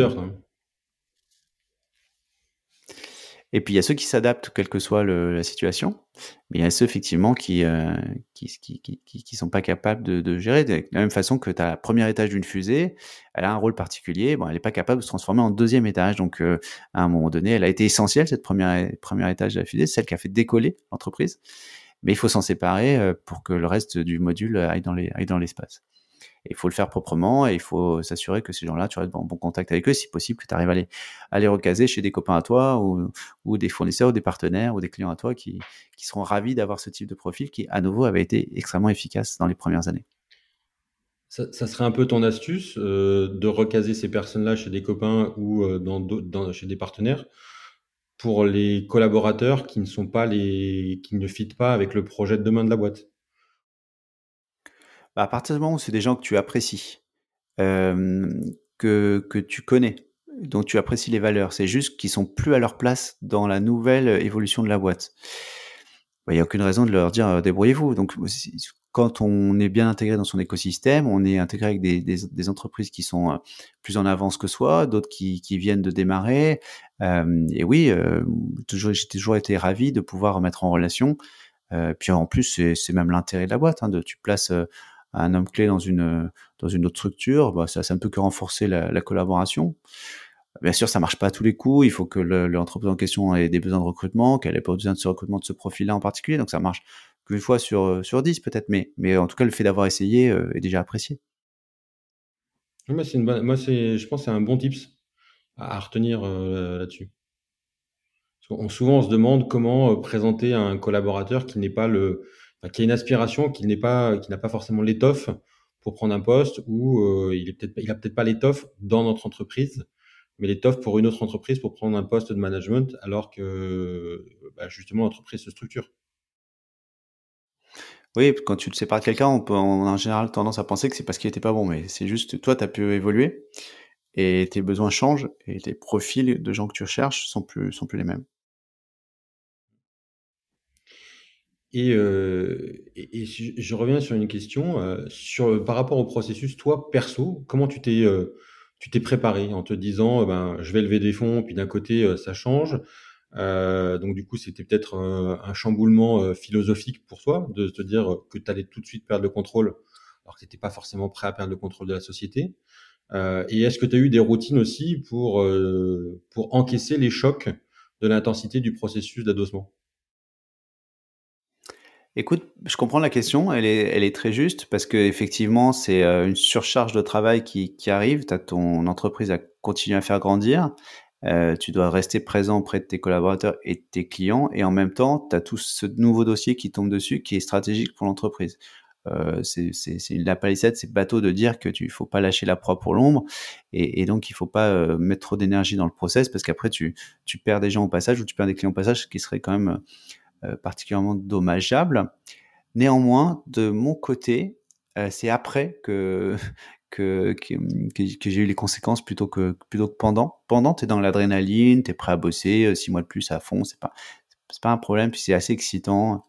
Et puis il y a ceux qui s'adaptent, quelle que soit le, la situation, mais il y a ceux effectivement qui euh, qui, qui, qui, qui, sont pas capables de, de, gérer. De la même façon que ta premier étage d'une fusée, elle a un rôle particulier. Bon, elle n'est pas capable de se transformer en deuxième étage. Donc euh, à un moment donné, elle a été essentielle cette première première étage de la fusée, celle qui a fait décoller l'entreprise. Mais il faut s'en séparer euh, pour que le reste du module aille dans les aille dans l'espace il faut le faire proprement et il faut s'assurer que ces gens-là, tu restes en bon contact avec eux, si possible, que tu arrives à les, à les recaser chez des copains à toi ou, ou des fournisseurs ou des partenaires ou des clients à toi qui, qui seront ravis d'avoir ce type de profil qui, à nouveau, avait été extrêmement efficace dans les premières années. Ça, serait un peu ton astuce euh, de recaser ces personnes-là chez des copains ou euh, dans, dans, chez des partenaires pour les collaborateurs qui ne sont pas les qui ne fitent pas avec le projet de demain de la boîte? Bah, à partir du moment où c'est des gens que tu apprécies, euh, que, que tu connais, dont tu apprécies les valeurs, c'est juste qu'ils sont plus à leur place dans la nouvelle évolution de la boîte. Il bah, n'y a aucune raison de leur dire euh, débrouillez-vous. Donc, quand on est bien intégré dans son écosystème, on est intégré avec des, des, entreprises qui sont euh, plus en avance que soi, d'autres qui, qui, viennent de démarrer. Euh, et oui, euh, j'ai toujours été ravi de pouvoir mettre en relation. Euh, puis en plus, c'est même l'intérêt de la boîte. Hein, tu places un homme clé dans une dans une autre structure, bah, ça, ne peut que renforcer la, la, collaboration. Bien sûr, ça marche pas à tous les coups. Il faut que l'entreprise en question ait des besoins de recrutement, qu'elle ait pas besoin de ce recrutement de ce profil-là en particulier. Donc ça marche qu'une fois sur sur dix peut-être, mais mais en tout cas le fait d'avoir essayé euh, est déjà apprécié. Moi, c'est moi c'est, je pense, c'est un bon tips à, retenir euh, là-dessus. On, souvent, on se demande comment euh, présenter un collaborateur qui n'est pas le qui a une aspiration, qui n'est pas, qui n'a pas forcément l'étoffe pour prendre un poste, ou euh, il est peut-être, a peut-être pas l'étoffe dans notre entreprise, mais l'étoffe pour une autre entreprise pour prendre un poste de management, alors que bah, justement l'entreprise se structure. Oui, quand tu te sépares de quelqu'un, on peut en, général tendance à penser que c'est parce qu'il était pas bon, mais c'est juste toi, tu as pu évoluer et tes besoins changent et tes profils de gens que tu recherches sont plus sont plus les mêmes. Et, euh, et, je reviens sur une question euh, sur par rapport au processus. Toi, perso, comment tu t'es euh, tu t'es préparé en te disant, euh, ben, je vais lever des fonds, puis d'un côté, euh, ça change. Euh, donc du coup, c'était peut-être un, chamboulement philosophique pour toi de te dire que tu allais tout de suite perdre le contrôle, alors que tu n'étais pas forcément prêt à perdre le contrôle de la société. et est-ce que tu as eu des routines aussi pour, pour encaisser les chocs de l'intensité du processus d'adossement? Écoute, je comprends la question, elle est, elle est très juste parce que effectivement, c'est euh, une surcharge de travail qui, qui arrive. Tu as ton entreprise à continuer à faire grandir. Euh, tu dois rester présent auprès de tes collaborateurs et de tes clients. Et en même temps, tu as tout ce nouveau dossier qui tombe dessus qui est stratégique pour l'entreprise. Euh, c'est la palissade, c'est bateau de dire que tu faut pas lâcher la proie pour l'ombre et, donc il faut pas euh, mettre trop d'énergie dans le process parce qu'après tu, tu perds des gens au passage ou tu perds des clients au passage, qui serait quand même euh, particulièrement dommageable. Néanmoins, de mon côté, euh, c'est après que que, que, j'ai eu les conséquences plutôt que plutôt que pendant. Pendant, tu es dans l'adrénaline, tu es prêt à bosser, euh, six mois de plus à fond, c'est pas pas un problème, puis c'est assez excitant.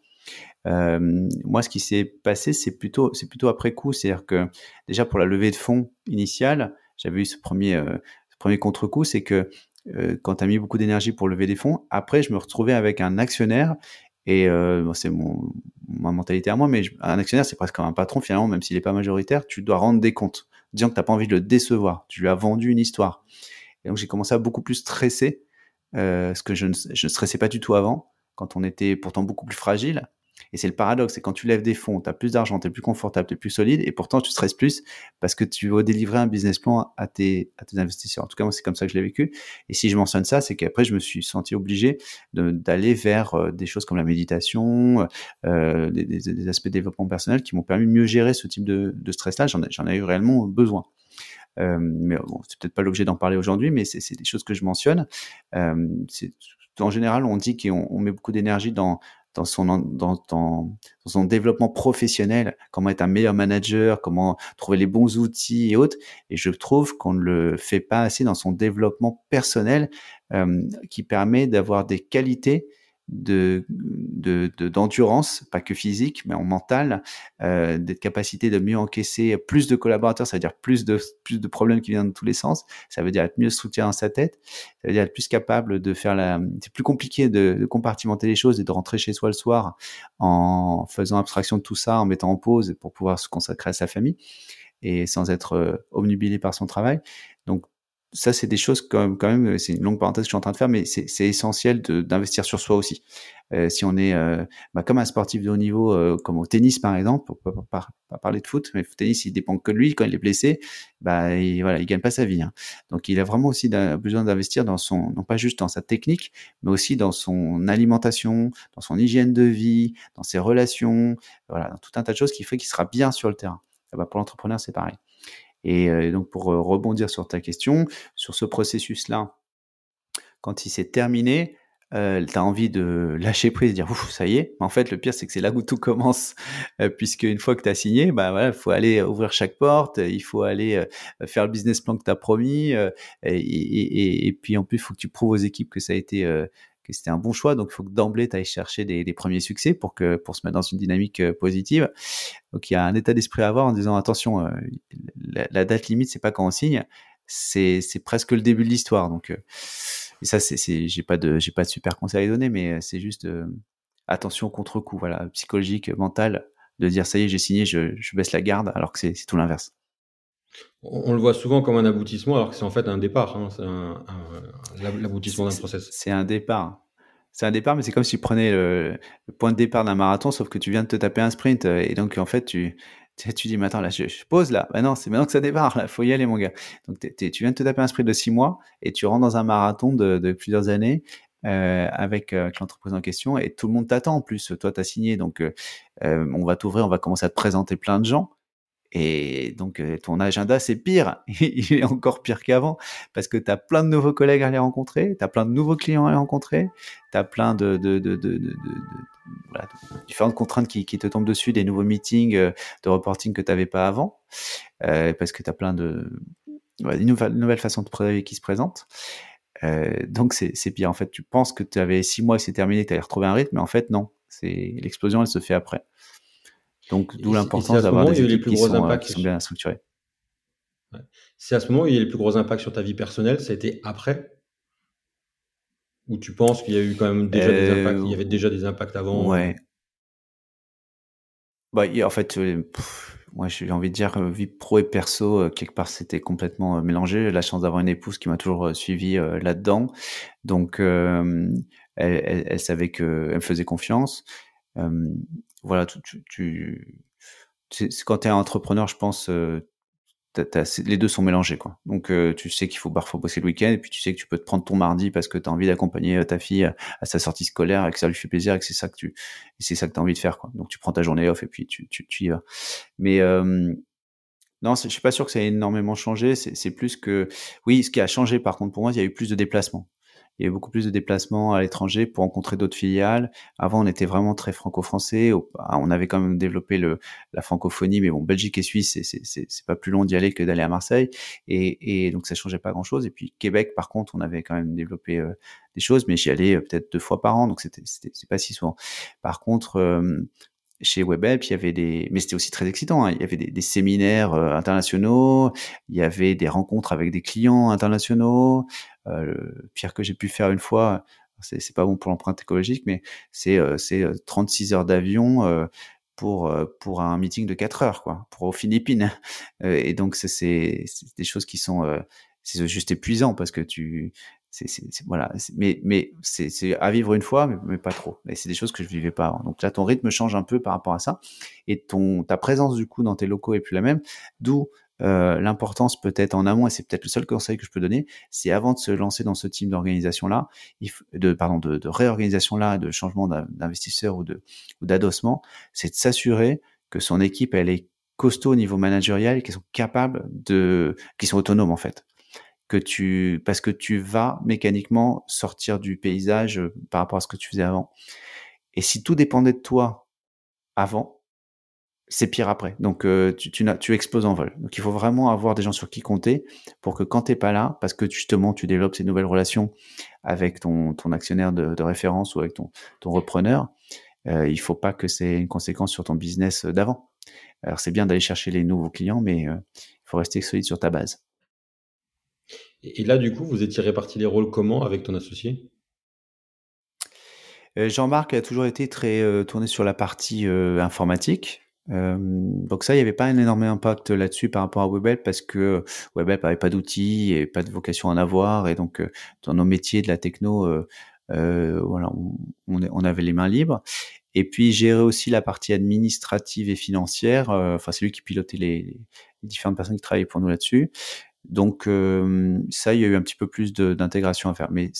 Euh, moi, ce qui s'est passé, c'est plutôt plutôt après coup, c'est-à-dire que déjà pour la levée de fonds initiale, j'avais eu ce premier euh, premier contre-coup, c'est que euh, quand tu as mis beaucoup d'énergie pour lever des fonds, après je me retrouvais avec un actionnaire et euh, c'est mon ma mentalité à moi, mais un actionnaire, c'est presque un patron finalement, même s'il n'est pas majoritaire, tu dois rendre des comptes, disant que tu n'as pas envie de le décevoir. Tu lui as vendu une histoire. Et donc j'ai commencé à beaucoup plus stresser, euh, ce que je ne, je ne stressais pas du tout avant, quand on était pourtant beaucoup plus fragile. Et c'est le paradoxe, c'est quand tu lèves des fonds, tu as plus d'argent, tu es plus confortable, tu es plus solide, et pourtant tu stresses plus parce que tu veux délivrer un business plan à tes, investisseurs. En tout cas, moi, c'est comme ça que je l'ai vécu. Et si je mentionne ça, c'est qu'après, je me suis senti obligé d'aller vers euh, des choses comme la méditation, euh, des, des, aspects de développement personnel qui m'ont permis de mieux gérer ce type de, stress-là. J'en ai, eu réellement besoin. Euh, mais bon, c'est peut-être pas l'objet d'en parler aujourd'hui, mais c'est des choses que je mentionne. Euh, en général, on dit qu'on met beaucoup d'énergie dans dans son, dans, dans, son développement professionnel, comment être un meilleur manager, comment trouver les bons outils et autres. Et je trouve qu'on ne le fait pas assez dans son développement personnel euh, qui permet d'avoir des qualités de d'endurance, de, pas que physique, mais en mental, euh, des capacités de mieux encaisser plus de collaborateurs, ça veut dire plus de plus de problèmes qui viennent de tous les sens. Ça veut dire être mieux structuré dans sa tête. Ça veut dire être plus capable de faire la. C'est plus compliqué de, de, compartimenter les choses et de rentrer chez soi le soir en faisant abstraction de tout ça, en mettant en pause pour pouvoir se consacrer à sa famille et sans être euh, par son travail. Donc ça, c'est des choses quand même, quand même c'est une longue parenthèse que je suis en train de faire, mais c'est essentiel d'investir sur soi aussi. Euh, si on est euh, bah, comme un sportif de haut niveau, euh, comme au tennis par exemple, pour pas, parler de foot, mais le tennis, il dépend que de lui. Quand il est blessé, bah, il, voilà, il gagne pas sa vie. Hein. Donc, il a vraiment aussi besoin d'investir dans son, non pas juste dans sa technique, mais aussi dans son alimentation, dans son hygiène de vie, dans ses relations, voilà, dans tout un tas de choses qui fait qu'il sera bien sur le terrain. Bah, pour l'entrepreneur, c'est pareil. Euh, et donc pour euh, rebondir sur ta question, sur ce processus-là, quand il s'est terminé, euh, tu as envie de lâcher prise, de dire ouf, ça y est. En fait, le pire, c'est que c'est là où tout commence, euh, puisque une fois que tu as signé, bah voilà, il faut aller ouvrir chaque porte, il faut aller faire le business plan que tu as promis, et, puis en plus, il faut que tu prouves aux équipes que ça a été que c'était un bon choix. Donc, il faut que d'emblée, tu ailles chercher des, premiers succès pour, que, pour se mettre dans une dynamique euh, positive. Donc, il y a un état d'esprit à avoir en disant, attention, euh, la, date limite, c'est pas quand on signe, c'est, presque le début de l'histoire. Donc, euh, et ça, c'est, j'ai pas de, j'ai pas de super conseils à donner, mais c'est juste attention contre-coup, voilà, psychologique, mental, de dire, ça y est, j'ai signé, je, je baisse la garde, alors que c'est tout l'inverse. On, le voit souvent comme un aboutissement, alors que c'est en fait un départ. Hein. C'est l'aboutissement d'un process. C'est un départ. C'est un départ, mais c'est comme si tu prenais le, point de départ d'un marathon, sauf que tu viens de te taper un sprint. Et donc, en fait, tu, tu dis, mais attends, là, je, pose là. Ben non, c'est maintenant que ça démarre, là. Faut y aller, mon gars. Donc, tu viens de te taper un sprint de six mois et tu rentres dans un marathon de, plusieurs années. Euh, avec, euh, avec l'entreprise en question et tout le monde t'attend en plus. Toi, tu as signé, donc euh, on va t'ouvrir, on va commencer à te présenter plein de gens. Et donc, euh, ton agenda, c'est pire. Il est encore pire qu'avant parce que tu as plein de nouveaux collègues à aller rencontrer, tu as plein de nouveaux clients à aller rencontrer, tu as plein de, différentes contraintes qui, te tombent dessus, des nouveaux meetings euh, de reporting que tu n'avais pas avant, euh, parce que tu as plein de nouvelles façons de travailler qui se présentent. Euh, donc, c'est pire. En fait, tu penses que tu avais six mois et c'est terminé, tu allais retrouver un rythme, mais en fait, non. L'explosion, elle se fait après. Donc, d'où l'importance d'avoir des équipes qui sont, euh, qui sont, bien structurées. C'est à ce moment où il y a le plus gros impact sur ta vie personnelle, ça a été après? Ou tu penses qu'il y a eu quand même déjà des impacts, il y avait déjà des impacts avant? Ouais. Bah, en fait, moi j'ai envie de dire vie pro et perso quelque part c'était complètement mélangé. La chance d'avoir une épouse qui m'a toujours suivi là-dedans, donc elle, elle, savait que elle me faisait confiance. Voilà, tu, tu, tu quand tu es entrepreneur, je pense les deux sont mélangés quoi. Donc euh, tu sais qu'il faut parfois bosser le week-end et puis tu sais que tu peux te prendre ton mardi parce que tu as envie d'accompagner euh, ta fille à, sa sortie scolaire et que ça lui fait plaisir et que c'est ça que tu c'est ça que tu as envie de faire quoi. Donc tu prends ta journée off et puis tu, tu, tu y vas. Mais euh, non, je suis pas sûr que ça ait énormément changé. C'est plus que oui, ce qui a changé par contre pour moi, il y a eu plus de déplacements il y avait beaucoup plus de déplacements à l'étranger pour rencontrer d'autres filiales. Avant, on était vraiment très franco-français. Ah, on avait quand même développé le, la francophonie, mais bon, Belgique et Suisse, c'est pas plus long d'y aller que d'aller à Marseille. Et, et, donc, ça changeait pas grand-chose. Et puis, Québec, par contre, on avait quand même développé euh, des choses, mais j'y allais euh, peut-être deux fois par an, donc c'était pas si souvent. Par contre, euh, chez WebHelp, il y avait des, mais c'était aussi très excitant. Hein. Il y avait des séminaires internationaux, il y avait des rencontres avec des clients internationaux. Euh, le pire que j'ai pu faire une fois, c'est pas bon pour l'empreinte écologique, mais c'est euh, c'est 36 euh, heures d'avion pour pour un meeting de 4 heures quoi, pour aux Philippines. et donc c'est des choses qui sont c'est juste épuisant parce que tu c'est voilà mais mais c'est à vivre une fois mais, mais pas trop. Et c'est des choses que je vivais pas avant. Donc là ton rythme change un peu par rapport à ça. Et ton ta présence du coup dans tes locaux est plus la même. D'où euh, l'importance peut-être en amont, et c'est peut-être le seul conseil que je peux donner, c'est avant de se lancer dans ce type d'organisation-là, de pardon, de, réorganisation-là, de changement d'investisseur ou d'adossement, c'est de s'assurer que son équipe elle est costaud au niveau managérial qu'ils sont capables de, qu'ils sont autonomes en fait, que tu, parce que tu vas mécaniquement sortir du paysage euh, par rapport à ce que tu faisais avant. Et si tout dépendait de toi avant, c'est pire après. Donc euh, tu, tu, tu, exploses en vol. Donc il faut vraiment avoir des gens sur qui compter pour que quand t'es pas là, parce que justement tu développes ces nouvelles relations avec ton, ton actionnaire de, de, référence ou avec ton, ton repreneur, euh, il faut pas que c'est une conséquence sur ton business d'avant. Alors c'est bien d'aller chercher les nouveaux clients, mais euh, il faut rester solide sur ta base. Et là, du coup, vous étiez répartis les rôles comment avec ton associé? Euh, Jean-Marc a toujours été très tourné sur la partie informatique. Euh, donc ça, il n'y avait pas un énorme impact là-dessus par rapport à WebHelp parce que WebHelp avait pas d'outils et pas de vocation à en avoir et donc euh, dans nos métiers de la techno, euh, euh voilà, on, avait les mains libres. Et puis gérer aussi la partie administrative et financière. Enfin, c'est lui qui pilotait les, les, différentes personnes qui travaillaient pour nous là-dessus. Donc ça, il y a eu un petit peu plus d'intégration à faire. Mais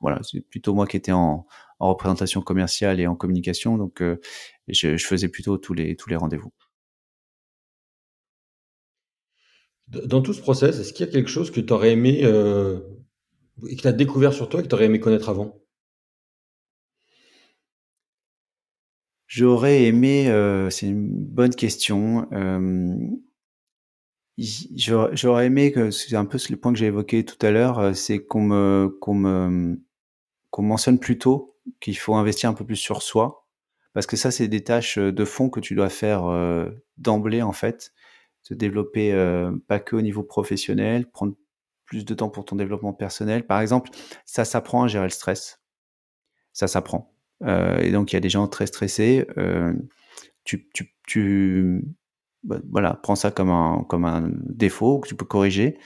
voilà, c'est plutôt moi qui étais en, en représentation commerciale et en communication. Donc, euh, je, je, faisais plutôt tous les, tous les rendez-vous. Dans tout ce process, est-ce qu'il y a quelque chose que tu aurais aimé, euh, que tu as découvert sur toi et que tu aurais aimé connaître avant? J'aurais aimé, euh, c'est une bonne question. Euh, J'aurais aimé que c'est un peu le point que j'ai évoqué tout à l'heure, c'est qu'on me qu'on me qu'on mentionne plus tôt qu'il faut investir un peu plus sur soi, parce que ça, c'est des tâches de fond que tu dois faire d'emblée, en fait, te développer pas que au niveau professionnel, prendre plus de temps pour ton développement personnel. Par exemple, ça s'apprend à gérer le stress. Ça s'apprend. Et donc, il y a des gens très stressés. Tu, bah, voilà, prends ça comme un défaut que tu peux corriger.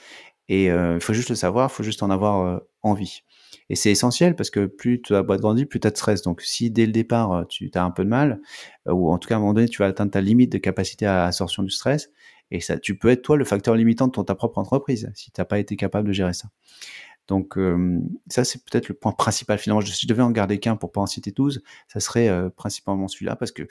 Et il faut juste le savoir, il faut juste en avoir envie. Et c'est essentiel parce que plus ta boîte grandit, plus tu as de stress. Donc si dès le départ, euh, tu as un peu de mal, euh, ou en tout cas à un moment donné, tu vas atteindre ta limite de capacité à absorption du stress, et ça, tu peux être toi le facteur limitant de ton, ta propre entreprise si tu n'as pas été capable de gérer ça. Donc euh, ça, c'est peut-être le point principal finalement. Si je devais en garder qu'un pour pas en citer 12, ça serait principalement celui-là parce que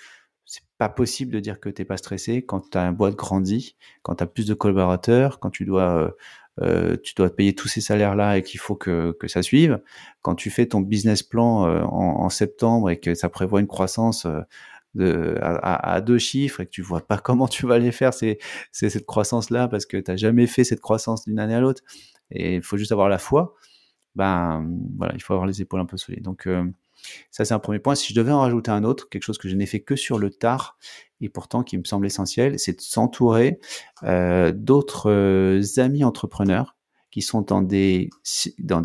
c'est pas possible de dire que t'es pas stressé quand ta boîte grandit, quand tu as plus de collaborateurs, quand tu dois euh, tu dois payer tous ces salaires-là et qu'il faut que, que ça suive. Quand tu fais ton business plan euh, en, en, septembre et que ça prévoit une croissance euh, de, à, à, deux chiffres et que tu vois pas comment tu vas les faire, c'est cette croissance-là parce que tu n'as jamais fait cette croissance d'une année à l'autre. Et il faut juste avoir la foi. Ben voilà, il faut avoir les épaules un peu solides. Donc Ça, c'est un premier point. Si je devais en rajouter un autre, quelque chose que je n'ai fait que sur le tard et pourtant qui me semble essentiel, c'est de s'entourer euh, d'autres euh, amis entrepreneurs qui sont dans des,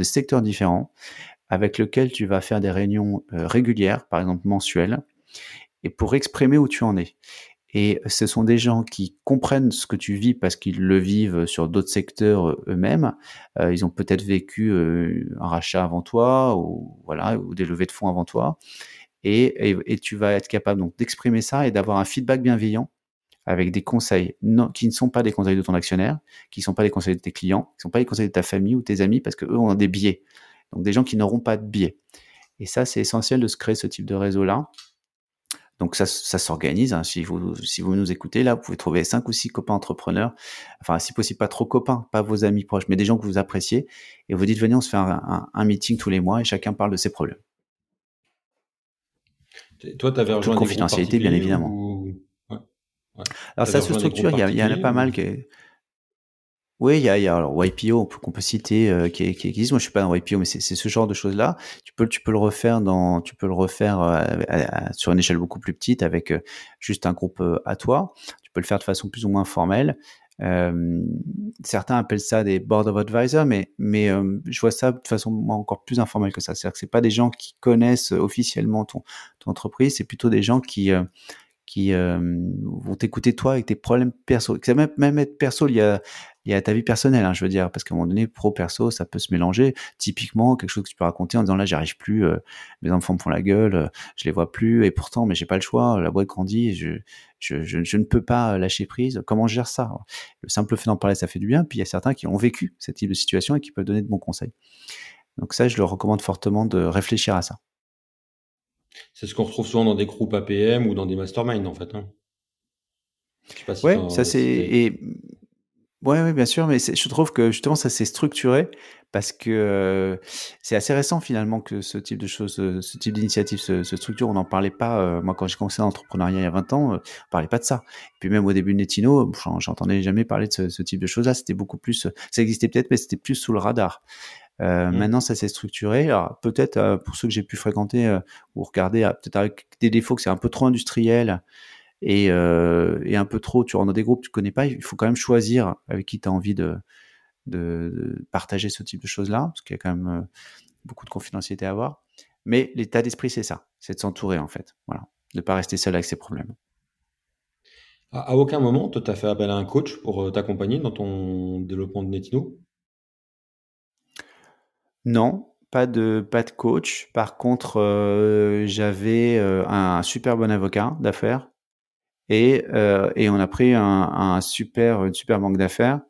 secteurs différents, avec lesquels tu vas faire des réunions euh, régulières, par exemple mensuelles, et pour exprimer où tu en es. Et ce sont des gens qui comprennent ce que tu vis parce qu'ils le vivent sur d'autres secteurs euh, eux-mêmes. Euh, ils ont peut-être vécu euh, un rachat avant toi ou voilà ou des levées de fonds avant toi. Et, tu vas être capable donc d'exprimer ça et d'avoir un feedback bienveillant avec des conseils qui ne sont pas des conseils de ton actionnaire, qui ne sont pas des conseils de tes clients, qui ne sont pas les conseils de ta famille ou tes amis parce qu'eux ont des biais. Donc des gens qui n'auront pas de biais. Et ça, c'est essentiel de se créer ce type de réseau-là. Donc ça, ça s'organise. Hein. Si vous si vous nous écoutez là, vous pouvez trouver cinq ou six copains entrepreneurs. Enfin, si possible, pas trop copains, pas vos amis proches, mais des gens que vous appréciez. Et vous dites venez, on se fait un, un, meeting tous les mois et chacun parle de ses problèmes. Toi, tu avais rejoint Toute confidentialité, bien évidemment. Ouais. Ouais. Alors ça se structure. Il y, y, en a pas mal qui. Oui, il y a, y a alors YPO qu'on peut citer euh, qui, qui, existe. Moi, je suis pas dans YPO, mais c'est ce genre de choses-là. Tu peux, tu peux le refaire dans, tu peux le refaire euh, sur une échelle beaucoup plus petite avec euh, juste un groupe à toi. Tu peux le faire de façon plus ou moins formelle. certains appellent ça des board of advisors, mais mais je vois ça de façon encore plus informelle que ça. C'est-à-dire que c'est pas des gens qui connaissent officiellement ton, ton entreprise, c'est plutôt des gens qui qui vont t'écouter toi avec tes problèmes perso. Même, même être perso, il y y a ta vie personnelle, hein, je veux dire, parce qu'à un moment donné, pro perso, ça peut se mélanger. Typiquement, quelque chose que tu peux raconter en disant là, j'arrive plus, euh, mes enfants me font la gueule, euh, je les vois plus, et pourtant, mais j'ai pas le choix, la boîte grandit, je, je, je, je, ne peux pas lâcher prise. Comment je gère ça? Le simple fait d'en parler, ça fait du bien. Puis il y a certains qui ont vécu ce type de situation et qui peuvent donner de bons conseils. Donc ça, je leur recommande fortement de réfléchir à ça. C'est ce qu'on retrouve souvent dans des groupes APM ou dans des masterminds, en fait. Hein. ouais, ça c'est. Et Ouais, oui, bien sûr, mais je trouve que justement ça s'est structuré parce que euh, c'est assez récent finalement que ce type de choses, euh, ce type d'initiative se, structure. On n'en parlait pas. Euh, moi, quand j'ai commencé l'entrepreneuriat il y a 20 ans, on parlait pas de ça. Et puis même au début de Netino, j'entendais jamais parler de ce, type de choses-là. C'était beaucoup plus. Ça existait peut-être, mais c'était plus sous le radar. Mmh. Maintenant, ça s'est structuré. Alors peut-être pour ceux que j'ai pu fréquenter ou regarder, peut-être avec des défauts que c'est un peu trop industriel et, euh, et, un peu trop, tu rentres dans des groupes que tu connais pas, il faut quand même choisir avec qui tu as envie de, de, de, partager ce type de choses-là, parce qu'il y a quand même euh, beaucoup de confidentialité à avoir. Mais l'état d'esprit, c'est ça, c'est de s'entourer en fait, voilà, de pas rester seul avec ses problèmes. À, aucun moment, tu as fait appel à un coach pour euh, t'accompagner dans ton développement de Netino? Non, pas de, pas de coach. Par contre, euh, j'avais un super bon avocat d'affaires et, euh, et on a pris un, un super, une super banque d'affaires.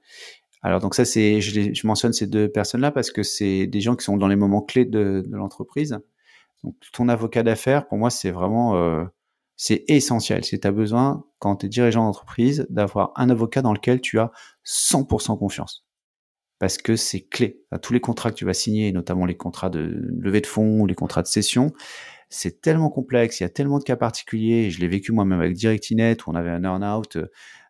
Alors donc ça c'est, je, je, mentionne ces deux personnes-là parce que c'est des gens qui sont dans les moments clés de, de l'entreprise. Donc ton avocat d'affaires, pour moi, c'est vraiment, euh, c'est essentiel. Si tu as besoin, quand tu es dirigeant d'entreprise, d'avoir un avocat dans lequel tu as 100% confiance. Parce que c'est clé. tous les contrats que tu vas signer, notamment les contrats de levée de fonds les contrats de cession, c'est tellement complexe, il y a tellement de cas particuliers. Je l'ai vécu moi-même avec DirectInet où on avait un earn-out euh,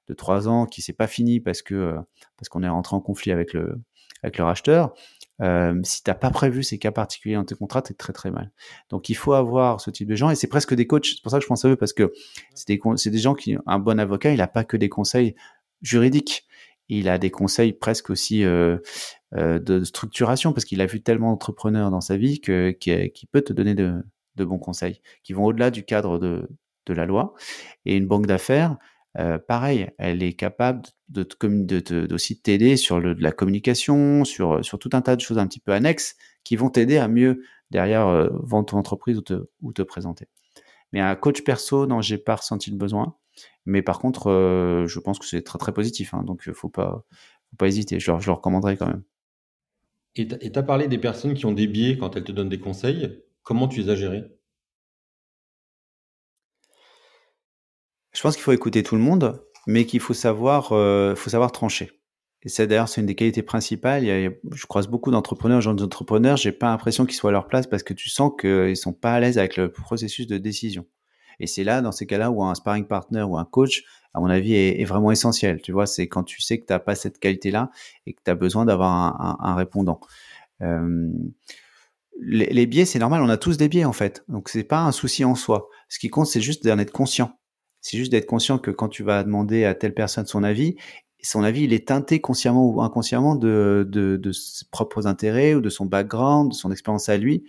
de trois ans qui s'est pas fini parce que euh, parce qu'on est rentré en conflit avec le avec le racheteur. Euh, si t'as pas prévu ces cas particuliers dans tes contrats, t'es très très mal. Donc il faut avoir ce type de gens et c'est presque des coachs. C'est pour ça que je pense à eux parce que c'est des c'est des gens qui un bon avocat, il a pas que des conseils juridiques. Il a des conseils presque aussi euh, euh, de structuration parce qu'il a vu tellement d'entrepreneurs dans sa vie que qui peut te donner de, de bons conseils qui vont au-delà du cadre de, de, la loi. Et une banque d'affaires, euh, pareil, elle est capable de, de, aussi t'aider sur le, de la communication, sur, sur tout un tas de choses un petit peu annexes qui vont t'aider à mieux derrière euh, vendre ton entreprise ou te, ou te présenter. Mais un coach perso, non, j'ai pas ressenti le besoin. Mais par contre, euh, je pense que c'est très très positif. Hein, donc, faut pas, faut pas hésiter. Je je leur recommanderais quand même. Et tu as parlé des personnes qui ont des biais quand elles te donnent des conseils. Comment tu les as gérés? Je pense qu'il faut écouter tout le monde, mais qu'il faut savoir, euh, faut savoir trancher. Et c'est d'ailleurs c'est une des qualités principales. je croise beaucoup d'entrepreneurs, jeunes entrepreneurs, j'ai pas l'impression qu'ils soient à leur place parce que tu sens qu'ils sont pas à l'aise avec le processus de décision. Et c'est là, dans ces cas-là, où un sparring partner ou un coach, à mon avis, est, vraiment essentiel. Tu vois, c'est quand tu sais que tu n'as pas cette qualité-là et que tu as besoin d'avoir un, un, répondant. Euh, les, biais, c'est normal, on a tous des biais en fait. Donc c'est pas un souci en soi. Ce qui compte, c'est juste d'en être conscient. C'est juste d'être conscient que quand tu vas demander à telle personne son avis, son avis, il est teinté consciemment ou inconsciemment de, de, ses propres intérêts ou de son background, de son expérience à lui.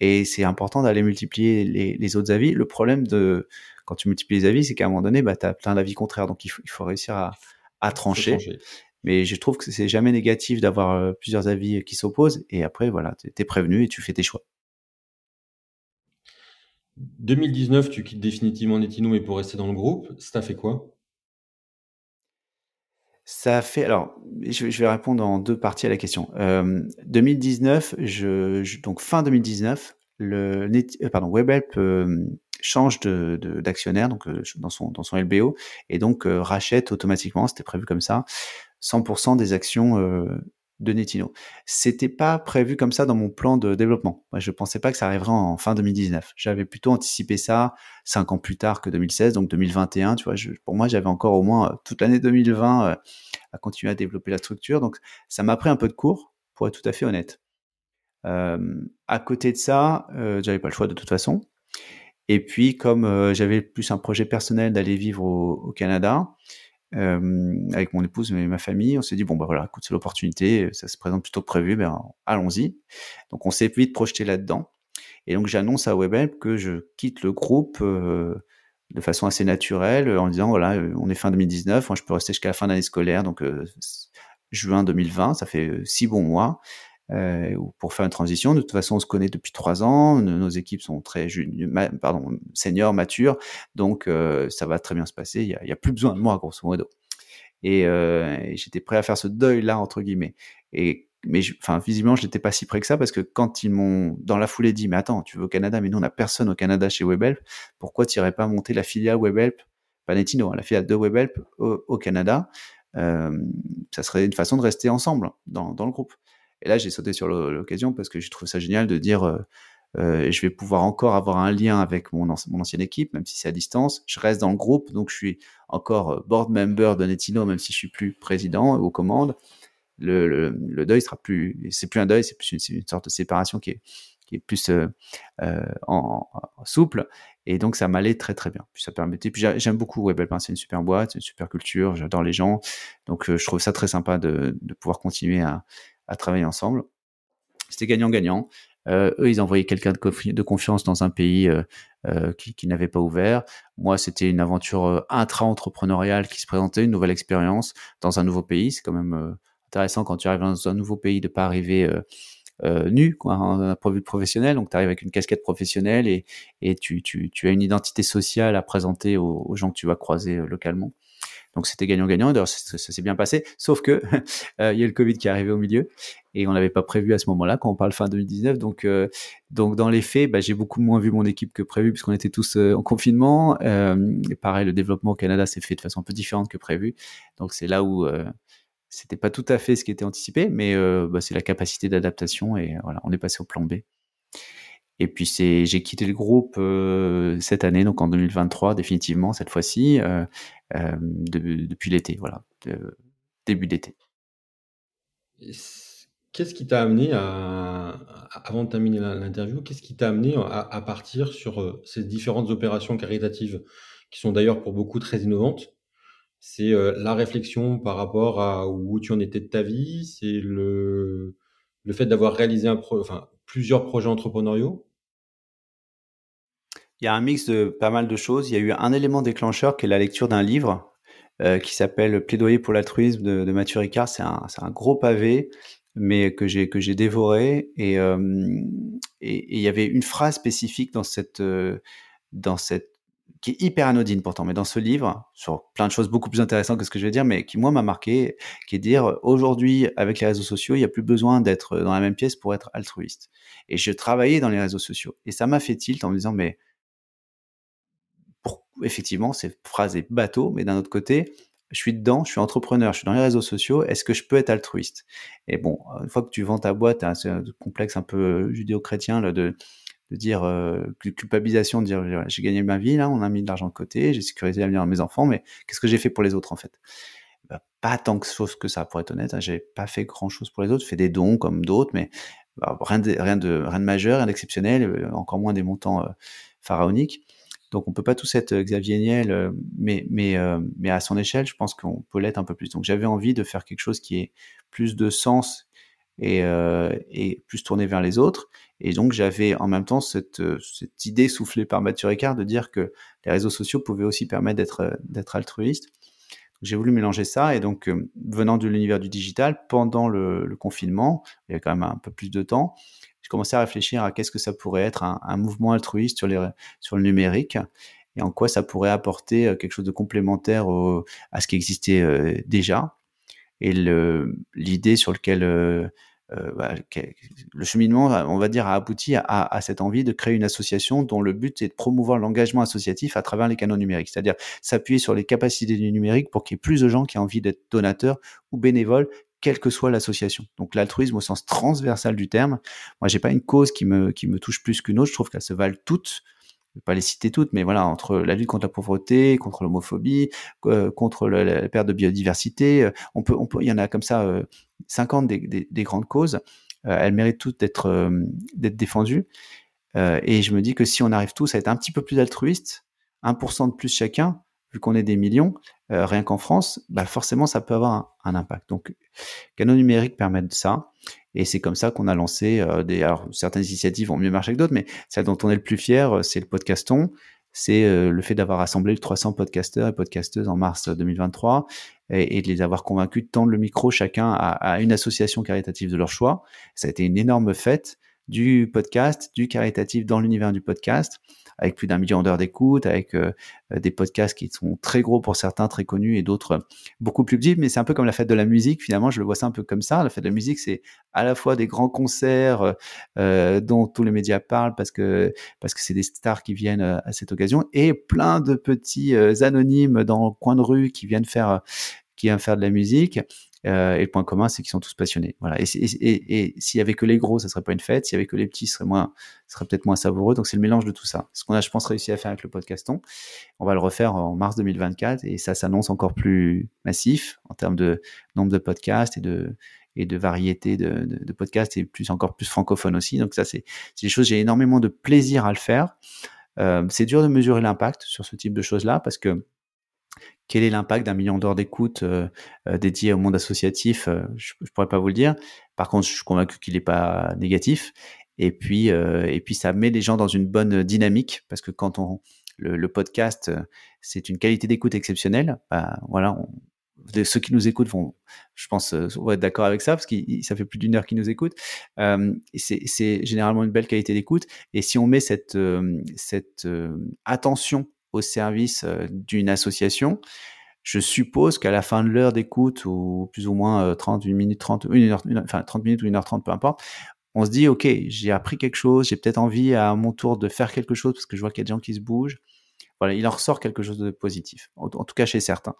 Et c'est important d'aller multiplier les, autres avis. Le problème de quand tu multiplies les avis, c'est qu'à un moment donné, bah, tu as plein d'avis contraires. Donc il faut, réussir à, trancher. Mais je trouve que c'est jamais négatif d'avoir euh, plusieurs avis qui s'opposent. Et après, voilà, tu es prévenu et tu fais tes choix. 2019, tu quittes définitivement Netino, mais pour rester dans le groupe, ça fait quoi? Ça fait. Alors, je, vais répondre en deux parties à la question. 2019, euh, je, donc fin 2019, le euh, pardon, WebHelp change d'actionnaire donc dans son dans son LBO et donc rachète automatiquement, c'était prévu comme ça, 100% des actions euh, de Netino. C'était pas prévu comme ça dans mon plan de développement. Moi, je pensais pas que ça arriverait en fin 2019. J'avais plutôt anticipé ça cinq ans plus tard que 2016, donc 2021. Tu vois, pour moi, j'avais encore au moins euh, toute l'année 2020 euh, à continuer à développer la structure. Donc, ça m'a pris un peu de cours, pour être tout à fait honnête. à côté de ça, j'avais pas le choix de toute façon. Et puis, comme j'avais plus un projet personnel d'aller vivre au Canada, euh, avec mon épouse et ma famille, on s'est dit bon bah voilà, écoute c'est l'opportunité, ça se présente plutôt que prévu, ben allons-y. Donc on s'est vite projeté là-dedans. Et donc j'annonce à WebHelp que je quitte le groupe euh, de façon assez naturelle en disant voilà euh, on est fin 2019, moi je peux rester jusqu'à la fin de l'année scolaire donc euh, juin 2020, ça fait six bons mois. Euh, pour faire une transition. De toute façon, on se connaît depuis trois ans, nos équipes sont très pardon, seniors, matures, donc euh, ça va très bien se passer. Il n'y a, plus besoin de moi, grosso modo. Et, euh, j'étais prêt à faire ce deuil-là, entre guillemets. Et mais visiblement, je n'étais pas si près que ça parce que quand ils m'ont dans la foulée dit, mais attends, tu veux au Canada, mais nous on n'a personne au Canada chez WebHelp, pourquoi tu n'irais pas monter la filiale WebHelp, pas Netino, hein, la filiale de WebHelp au, Canada? Ça serait une façon de rester ensemble dans le groupe. Et là, j'ai sauté sur l'occasion parce que je trouve ça génial de dire euh, euh, je vais pouvoir encore avoir un lien avec mon, ancienne équipe, même si c'est à distance. Je reste dans le groupe, donc je suis encore euh, board member de Netino, même si je suis plus président aux commandes. Le, le, le deuil sera plus, c'est plus un deuil, c'est plus une, sorte de séparation qui est, plus en, souple. Et donc, ça m'allait très, très bien. Puis ça permettait. Puis j'aime beaucoup WebHelp, c'est une super boîte, c'est une super culture, j'adore les gens. Donc, je trouve ça très sympa de pouvoir continuer à, à travailler ensemble. C'était gagnant-gagnant. Euh, eux, ils envoyaient quelqu'un de, confiance dans un pays euh, euh, qui, qui n'avait pas ouvert. Moi, c'était une aventure euh, intra-entrepreneuriale qui se présentait, une nouvelle expérience dans un nouveau pays. C'est quand même euh, intéressant quand tu arrives dans un nouveau pays de pas arriver nu, quoi, d'un point de vue professionnel. Donc, tu arrives avec une casquette professionnelle et, et tu, tu, tu, as une identité sociale à présenter aux gens que tu vas croiser localement. Donc c'était gagnant-gagnant. D'ailleurs, ça, s'est bien passé. Sauf que euh, il y a le Covid qui est arrivé au milieu et on n'avait pas prévu à ce moment-là quand on parle fin 2019. Donc, euh, donc dans les faits, bah, j'ai beaucoup moins vu mon équipe que prévu puisqu'on était tous euh, en confinement. et pareil, le développement au Canada s'est fait de façon un peu différente que prévu. Donc c'est là où c'était pas tout à fait ce qui était anticipé, mais bah, c'est la capacité d'adaptation et voilà, on est passé au plan B. Et puis c'est, j'ai quitté le groupe euh, cette année, donc en 2023 définitivement cette fois-ci, euh, euh, depuis l'été, voilà, début d'été. Qu'est-ce qui t'a amené à, avant de terminer l'interview, qu'est-ce qui t'a amené à, à, partir sur ces différentes opérations caritatives, qui sont d'ailleurs pour beaucoup très innovantes? C'est la réflexion par rapport à où tu en étais de ta vie, c'est le, le fait d'avoir réalisé un pro, enfin, plusieurs projets entrepreneuriaux? Il y a un mix de pas mal de choses. Il y a eu un élément déclencheur qui est la lecture d'un livre euh, qui s'appelle Plaidoyer pour l'altruisme de, de, Mathieu Ricard. C'est un, un, gros pavé, mais que j'ai que j'ai dévoré. Et, euh, et, il y avait une phrase spécifique dans cette euh, dans cette qui est hyper anodine pourtant, mais dans ce livre, sur plein de choses beaucoup plus intéressantes que ce que je vais dire, mais qui moi m'a marqué, qui est dire aujourd'hui avec les réseaux sociaux, il n'y a plus besoin d'être dans la même pièce pour être altruiste. Et je travaillais dans les réseaux sociaux, et ça m'a fait tilt en me disant mais effectivement, cette phrase est bateau, mais d'un autre côté, je suis dedans, je suis entrepreneur, je suis dans les réseaux sociaux, est-ce que je peux être altruiste? Et bon, une fois que tu vends ta boîte, hein, c'est un complexe un peu euh, judéo-chrétien de, de dire euh, culpabilisation, de dire j'ai gagné ma vie, on a mis de l'argent de côté, j'ai sécurisé l'avenir de mes enfants, mais qu'est-ce que j'ai fait pour les autres en fait? Bah, Pas tant que chose que ça, pour être honnête, hein, j'ai pas fait grand-chose pour les autres, fait des dons comme d'autres, mais rien, de, rien, de, rien de majeur, rien d'exceptionnel, encore moins des montants pharaoniques. Donc on peut pas tous être Xavier Niel, mais, mais, mais à son échelle, je pense qu'on peut l'être un peu plus. Donc j'avais envie de faire quelque chose qui ait plus de sens et, et plus tourné vers les autres. Et donc j'avais en même temps cette, cette idée soufflée par Mathieu Ricard de dire que les réseaux sociaux pouvaient aussi permettre d'être d'être altruiste. J'ai voulu mélanger ça et donc venant de l'univers du digital, pendant le, le, confinement, il y a quand même un peu plus de temps, je à réfléchir à qu'est-ce que ça pourrait être un, mouvement altruiste sur, le numérique et en quoi ça pourrait apporter quelque chose de complémentaire à ce qui existait euh, déjà. Et l'idée sur lequel euh, euh, bah, le cheminement, on va dire, a abouti à, à, cette envie de créer une association dont le but est de promouvoir l'engagement associatif à travers les canaux numériques, c'est-à-dire s'appuyer sur les capacités du numérique pour qu'il y ait plus de gens qui aient envie d'être donateurs ou bénévoles quelle que soit l'association. Donc l'altruisme au sens transversal du terme. Moi, j'ai pas une cause qui me qui me touche plus qu'une autre. Je trouve qu'elles se valent toutes. Je vais pas les citer toutes, mais voilà, entre la lutte contre la pauvreté, contre l'homophobie, euh, contre la, perte de biodiversité, euh, on peut, on peut, il y en a comme ça euh, 50 des, des, des, grandes causes. Euh, elles méritent toutes d'être d'être défendues. et je me dis que si on arrive tous à être un petit peu plus altruistes, 1% de plus chacun, vu qu'on est des millions, euh, rien qu'en France, bah forcément ça peut avoir un, impact. Donc, canaux numériques permettent ça, et c'est comme ça qu'on a lancé euh, des. Alors, certaines initiatives vont mieux marcher que d'autres, mais celle dont on est le plus fier, euh, c'est le podcaston. C'est le fait d'avoir assemblé 300 podcasteurs et podcasteuses en mars 2023 et, et, de les avoir convaincus de tendre le micro chacun à, à une association caritative de leur choix. Ça a été une énorme fête du podcast, du caritatif dans l'univers du podcast avec plus d'un million d'heures d'écoute, avec euh, euh, des podcasts qui sont très gros pour certains, très connus, et d'autres euh, beaucoup plus petits. Mais c'est un peu comme la fête de la musique. Finalement, je le vois ça un peu comme ça. La fête de la musique, c'est à la fois des grands concerts euh, dont tous les médias parlent parce que parce que c'est des stars qui viennent à cette occasion, et plein de petits anonymes dans le coin de rue qui viennent faire qui viennent faire de la musique euh, et le point commun, c'est qu'ils sont tous passionnés. Voilà. Et, s'il y avait que les gros, ça serait pas une fête. S'il y avait que les petits, ce serait moins, serait peut-être moins savoureux. Donc c'est le mélange de tout ça. Ce qu'on a, je pense, réussi à faire avec le podcaston. On va le refaire en mars 2024 et ça s'annonce encore plus massif en termes de nombre de podcasts et de et de variété de podcasts et plus encore plus francophone aussi. Donc ça, c'est des choses. J'ai énormément de plaisir à le faire. Euh, c'est dur de mesurer l'impact sur ce type de choses-là parce que quel est l'impact d'un million d'heures d'écoute euh, euh, au monde associatif euh, Je ne pourrais pas vous le dire. Par contre, je suis convaincu qu'il n'est pas négatif. Et puis, et puis, ça met les gens dans une bonne dynamique parce que quand on le, podcast, c'est une qualité d'écoute exceptionnelle. Bah, voilà, ceux qui nous écoutent vont, je pense, vont être d'accord avec ça parce que ça fait plus d'une heure qu'ils nous écoutent. Euh, c'est généralement une belle qualité d'écoute. Et si on met cette, cette attention au service euh, d'une association, je suppose qu'à la fin de l'heure d'écoute, ou plus ou moins 30 euh, minutes, 30, une heure, enfin 30 minutes ou 1 heure 30, peu importe, on se dit, OK, j'ai appris quelque chose, j'ai peut-être envie à mon tour de faire quelque chose parce que je vois qu'il y a des gens qui se bougent. Voilà, il en ressort quelque chose de positif, en, tout cas chez certains.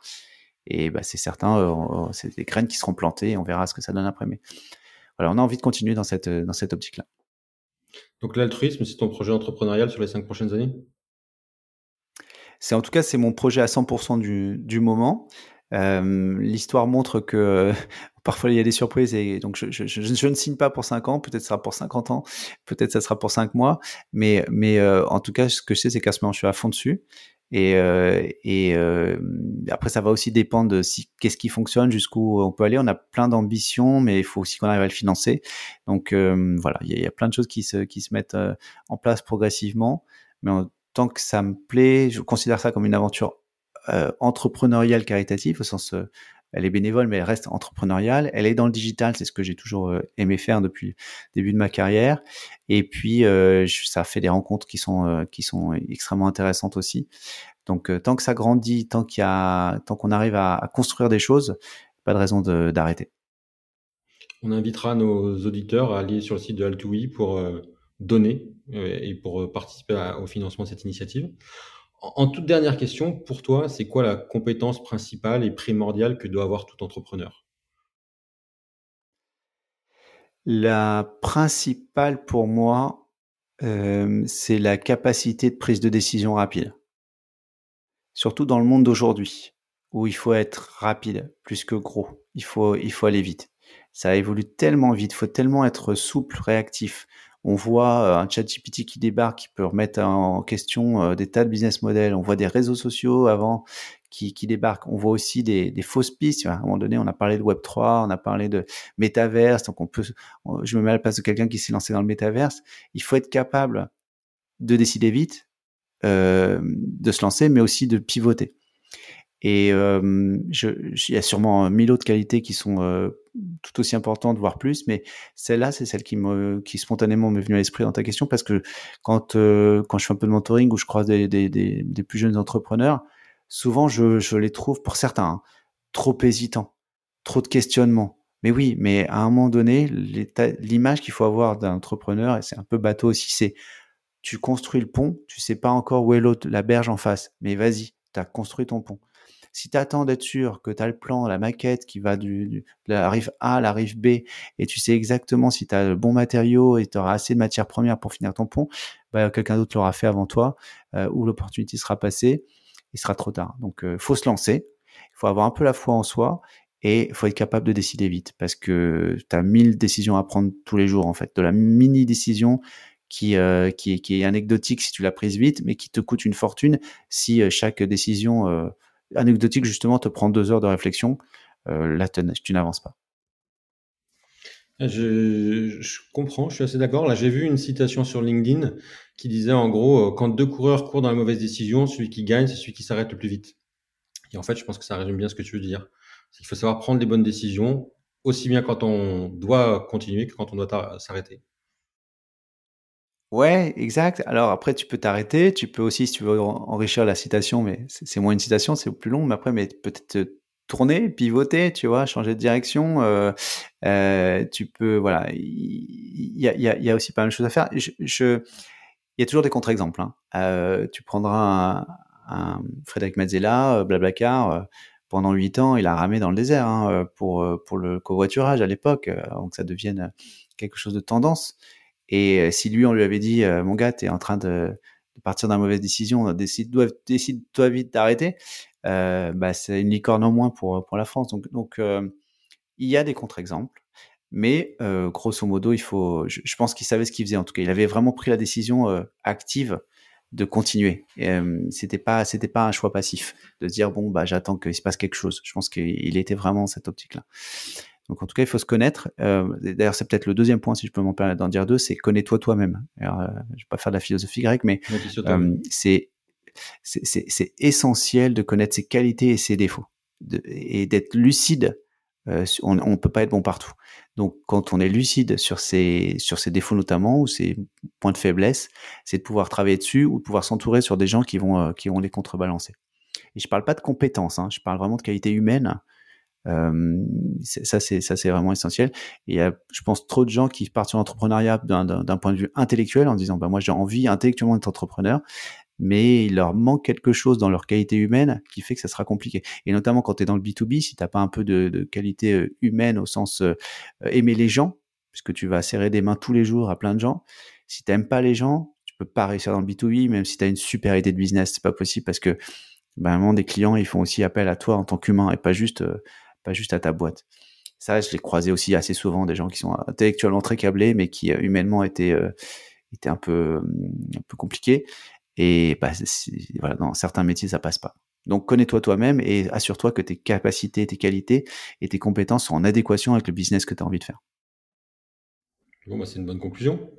Et bah, c'est certain, euh, c'est des graines qui seront plantées on verra ce que ça donne après. Mais voilà, on a envie de continuer dans cette, dans cette optique-là. Donc l'altruisme, c'est ton projet entrepreneurial sur les cinq prochaines années? C'est en tout cas c'est mon projet à 100% du, du moment. Euh, L'histoire montre que parfois il y a des surprises et donc je, je, je, ne signe pas pour 5 ans, peut-être ça sera pour 50 ans, peut-être ça sera pour 5 mois, mais, mais euh, en tout cas ce que je sais c'est qu'à ce moment je suis à fond dessus et, euh, et euh, après ça va aussi dépendre de si qu'est-ce qui fonctionne, jusqu'où on peut aller. On a plein d'ambitions, mais il faut aussi qu'on arrive à le financer. Donc euh, voilà, il y, a, plein de choses qui se, qui se mettent euh, en place progressivement, mais en, tant que ça me plaît, je considère ça comme une aventure euh, entrepreneuriale caritative, au sens, euh, elle est bénévole, mais elle reste entrepreneuriale. Elle est dans le digital, c'est ce que j'ai toujours euh, aimé faire depuis le début de ma carrière. Et puis, euh, ça fait des rencontres qui sont, qui sont extrêmement intéressantes aussi. Donc, tant que ça grandit, tant qu'il y a, tant qu'on arrive à, à, construire des choses, pas de raison d'arrêter. On invitera nos auditeurs à aller sur le site de Altui pour donner euh, et pour euh, participer au financement de cette initiative. En, toute dernière question, pour toi, c'est quoi la compétence principale et primordiale que doit avoir tout entrepreneur? La principale pour moi, euh, c'est la capacité de prise de décision rapide. Surtout dans le monde d'aujourd'hui, où il faut être rapide plus que gros. Il faut, il faut aller vite. ça évolue tellement vite, faut tellement être souple, réactif. On voit euh, un chat GPT qui débarque, qui peut remettre en question euh, des tas de business models. On voit des réseaux sociaux avant qui, débarquent. On voit aussi des, fausses pistes. À un moment donné, on a parlé de Web 3, on a parlé de métaverse. Donc on peut, je me mets à la place de quelqu'un qui s'est lancé dans le métaverse. Il faut être capable de décider vite, euh, de se lancer, mais aussi de pivoter. Et il y a sûrement mille autres qualités qui sont tout aussi importantes, voire plus, mais celle-là, c'est celle qui me, qui spontanément m'est venue à l'esprit dans ta question, parce que quand euh, quand je fais un peu de mentoring ou je croise des, des, des, des plus jeunes entrepreneurs, souvent je, je les trouve, pour certains, hein, trop hésitants, trop de questionnements. Mais oui, mais à un moment donné, l'image qu'il faut avoir d'un entrepreneur, et c'est un peu bateau aussi, c'est tu construis le pont, tu sais pas encore où est l'autre, la berge en face, mais vas-y, tu as construit ton pont si tu attends d'être sûr que tu as le plan, la maquette qui va du, de la rive A à la rive B, et tu sais exactement si tu as le bon matériau et tu auras assez de matières premières pour finir ton pont, bah, quelqu'un d'autre l'aura fait avant toi, euh, ou l'opportunité sera passée, il sera trop tard. Donc, euh, faut se lancer, il faut avoir un peu la foi en soi, et faut être capable de décider vite, parce que tu as mille décisions à prendre tous les jours, en fait, de la mini-décision qui, euh, qui, qui, est anecdotique si tu l'as prise vite, mais qui te coûte une fortune si chaque décision anecdotique, justement, te prend deux heures de réflexion, euh, là, tu n'avances pas. Je, comprends, je suis assez d'accord. Là, j'ai vu une citation sur LinkedIn qui disait en gros, euh, quand deux coureurs courent dans la mauvaise décision, celui qui gagne, c'est celui qui s'arrête le plus vite. Et en fait, je pense que ça résume bien ce que tu veux dire. Qu'il faut savoir prendre les bonnes décisions, aussi bien quand on doit continuer que quand on doit s'arrêter. Ouais, exact. Alors après, tu peux t'arrêter. Tu peux aussi, si tu veux enrichir la citation, mais c'est moins une citation, c'est plus long. Mais après, mais peut-être tourner, pivoter, tu vois, changer de direction. Euh, euh, tu peux, voilà. Il y a, aussi pas mal de choses à faire. Il y a toujours des contre-exemples. Hein. Euh, tu prendras un, Frédéric Mazzella, euh, Blablacar. Euh, pendant huit ans, il a ramé dans le désert hein, pour pour le covoiturage à l'époque, avant que ça devienne quelque chose de tendance. Et euh, si lui, on lui avait dit, euh, mon gars, tu es en train de, partir d'une mauvaise décision, décide-toi décide vite d'arrêter, euh, bah, c'est une licorne en moins pour, pour la France. Donc, donc il y a des contre-exemples. Mais grosso modo, il faut. Je, pense qu'il savait ce qu'il faisait. En tout cas, il avait vraiment pris la décision active de continuer. C'était pas, c'était pas un choix passif de dire bon bah j'attends qu'il se passe quelque chose. Je pense qu'il était vraiment dans cette optique-là. Donc en tout cas, il faut se connaître. Euh, D'ailleurs, c'est peut-être le deuxième point, si je peux m'en permettre d'en dire deux, c'est connais-toi toi-même. Alors, euh, je vais pas faire de la philosophie grecque, mais euh, c'est c'est essentiel de connaître ses qualités et ses défauts de, et d'être lucide. Euh, on ne peut pas être bon partout. Donc, quand on est lucide sur ses, sur ses défauts notamment ou ses points de faiblesse, c'est de pouvoir travailler dessus ou de pouvoir s'entourer sur des gens qui vont, qui vont les contrebalancer. Et je parle pas de compétences, hein, je parle vraiment de qualité humaine ça, c'est ça, c'est vraiment essentiel. Et il y a, je pense, trop de gens qui partent sur l'entrepreneuriat d'un point de vue intellectuel en disant, bah moi, j'ai envie intellectuellement d'être entrepreneur, mais il leur manque quelque chose dans leur qualité humaine qui fait que ça sera compliqué. Et notamment quand tu es dans le B2B, si t'as pas un peu de, de, qualité euh, humaine au sens euh, aimer les gens, puisque tu vas serrer des mains tous les jours à plein de gens, si t'aimes pas les gens, tu peux pas réussir dans le B2B, même si tu as une super idée de business, c'est pas possible parce que ben, des clients, ils font aussi appel à toi en tant qu'humain et pas juste pas juste à ta boîte. Ça, je l'ai croisé aussi assez souvent, des gens qui sont intellectuellement très câblés, mais qui euh, humainement étaient, euh, étaient un peu, un peu compliqués. Et bah, dans certains métiers, ça passe pas. Donc connais-toi toi-même et assure-toi que tes capacités, tes qualités et tes compétences sont en adéquation avec le business que tu as envie de faire. Bah, c'est une bonne conclusion.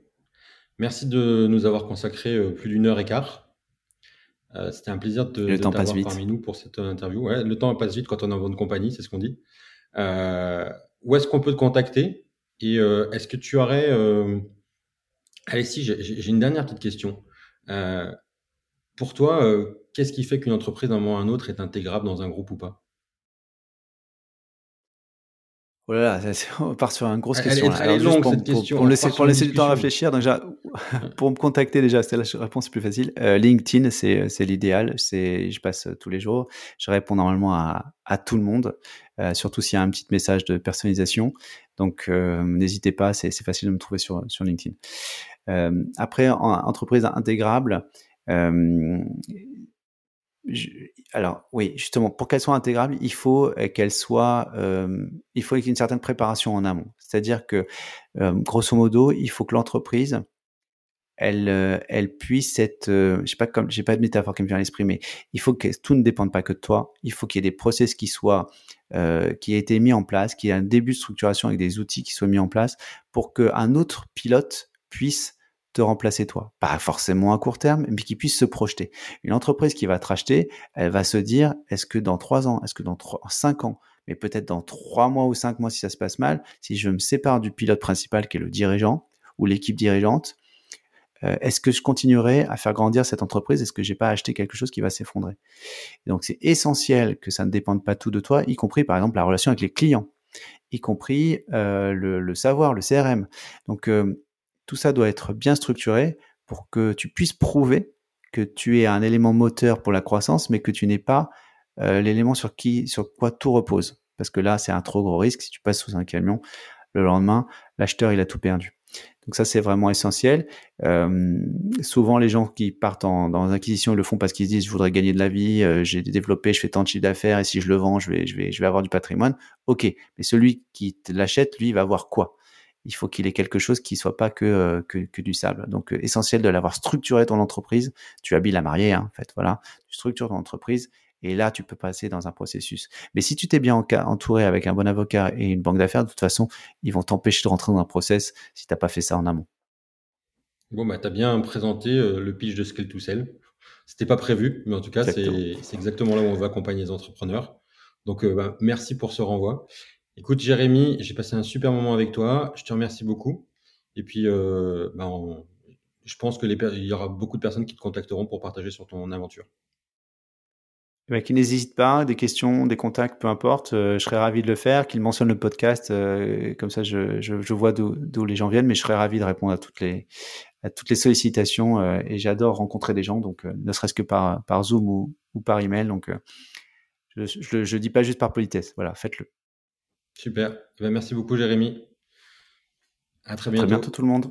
Merci de nous avoir consacré euh, plus d'une heure et quart. Euh, c'était un plaisir de, de t'avoir parmi nous pour cette interview. Ouais, le temps passe vite quand on est en bonne compagnie, c'est ce qu'on dit. Euh, où est-ce qu'on peut te contacter? Et euh, est-ce que tu aurais... Euh, allez, si, j'ai une dernière petite question. Euh, pour toi, qu'est-ce qui fait qu'une entreprise d'un moment à un autre est intégrable dans un groupe ou pas? Oh là là, on part sur une grosse question. Elle est, longue, pour, cette question. Pour, laisser, pour laisser du temps à réfléchir, donc déjà, pour me contacter déjà, c'est la réponse plus facile. Euh, LinkedIn, c'est l'idéal. Je passe tous les jours. Je réponds normalement à, à tout le monde, euh, surtout s'il y a un petit message de personnalisation. Donc, euh, n'hésitez pas, c'est facile de me trouver sur, sur LinkedIn. Euh, après, en, entreprise intégrable, euh, alors oui, justement, pour qu'elle soit intégrable, il faut qu'elle soit, il faut qu'il y ait une certaine préparation en amont. C'est-à-dire que, grosso modo, il faut que l'entreprise, elle, elle puisse être, je sais pas comme, j'ai pas de métaphore qui me vient à l'esprit, mais il faut que tout ne dépende pas que de toi. Il faut qu'il y ait des process qui soient, qui aient été mis en place, qu'il y ait un début de structuration avec des outils qui soient mis en place pour qu'un autre pilote puisse te remplacer toi. Pas forcément à court terme, mais qui puisse se projeter. Une entreprise qui va te racheter, elle va se dire, est-ce que dans trois ans, est-ce que dans cinq ans, mais peut-être dans trois mois ou cinq mois si ça se passe mal, si je me sépare du pilote principal qui est le dirigeant ou l'équipe dirigeante, euh, est-ce que je continuerai à faire grandir cette entreprise? Est-ce que j'ai pas acheté quelque chose qui va s'effondrer? Donc c'est essentiel que ça ne dépende pas tout de toi, y compris par exemple la relation avec les clients, y compris euh, le, savoir, le CRM. Donc euh, tout ça doit être bien structuré pour que tu puisses prouver que tu es un élément moteur pour la croissance, mais que tu n'es pas euh, l'élément sur qui, sur quoi tout repose. Parce que là, c'est un trop gros risque. Si tu passes sous un camion, le lendemain, l'acheteur, il a tout perdu. Donc ça, c'est vraiment essentiel. Souvent, les gens qui partent en, dans l'acquisition, ils le font parce qu'ils se disent, je voudrais gagner de la vie, euh, j'ai développé, je fais tant de chiffre d'affaires, et si je le vends, je vais, je vais, je vais avoir du patrimoine. OK. Mais celui qui l'achète, lui, va avoir quoi? Il faut qu'il ait quelque chose qui soit pas que, euh, que, du sable. Donc, euh, essentiel de l'avoir structuré ton entreprise. Tu habilles la mariée, hein, en fait, voilà. Tu structures ton entreprise et là, tu peux passer dans un processus. Mais si tu t'es bien entouré avec un bon avocat et une banque d'affaires, de toute façon, ils vont t'empêcher de rentrer dans un process si tu n'as pas fait ça en amont. Bon, bah, tu as bien présenté euh, le pitch de Scale to Sell. C'était pas prévu, mais en tout cas, c'est exactement là où on va accompagner les entrepreneurs. Donc, bah, merci pour ce renvoi. Écoute, Jérémy, j'ai passé un super moment avec toi. Je te remercie beaucoup. Et puis, euh, ben, je pense qu'il y aura beaucoup de personnes qui te contacteront pour partager sur ton aventure. Eh ben, qui n'hésite pas, des questions, des contacts, peu importe, euh, je serais ravi de le faire, qu'il mentionne le podcast, euh, comme ça je, vois d'où les gens viennent, mais je serais ravi de répondre à toutes les, sollicitations et j'adore rencontrer des gens, donc ne serait-ce que par, Zoom ou, ou par email, donc je ne dis pas juste par politesse, voilà, faites-le. Super. Eh ben, merci beaucoup, Jérémy. À très bientôt. À très bientôt, tout le monde.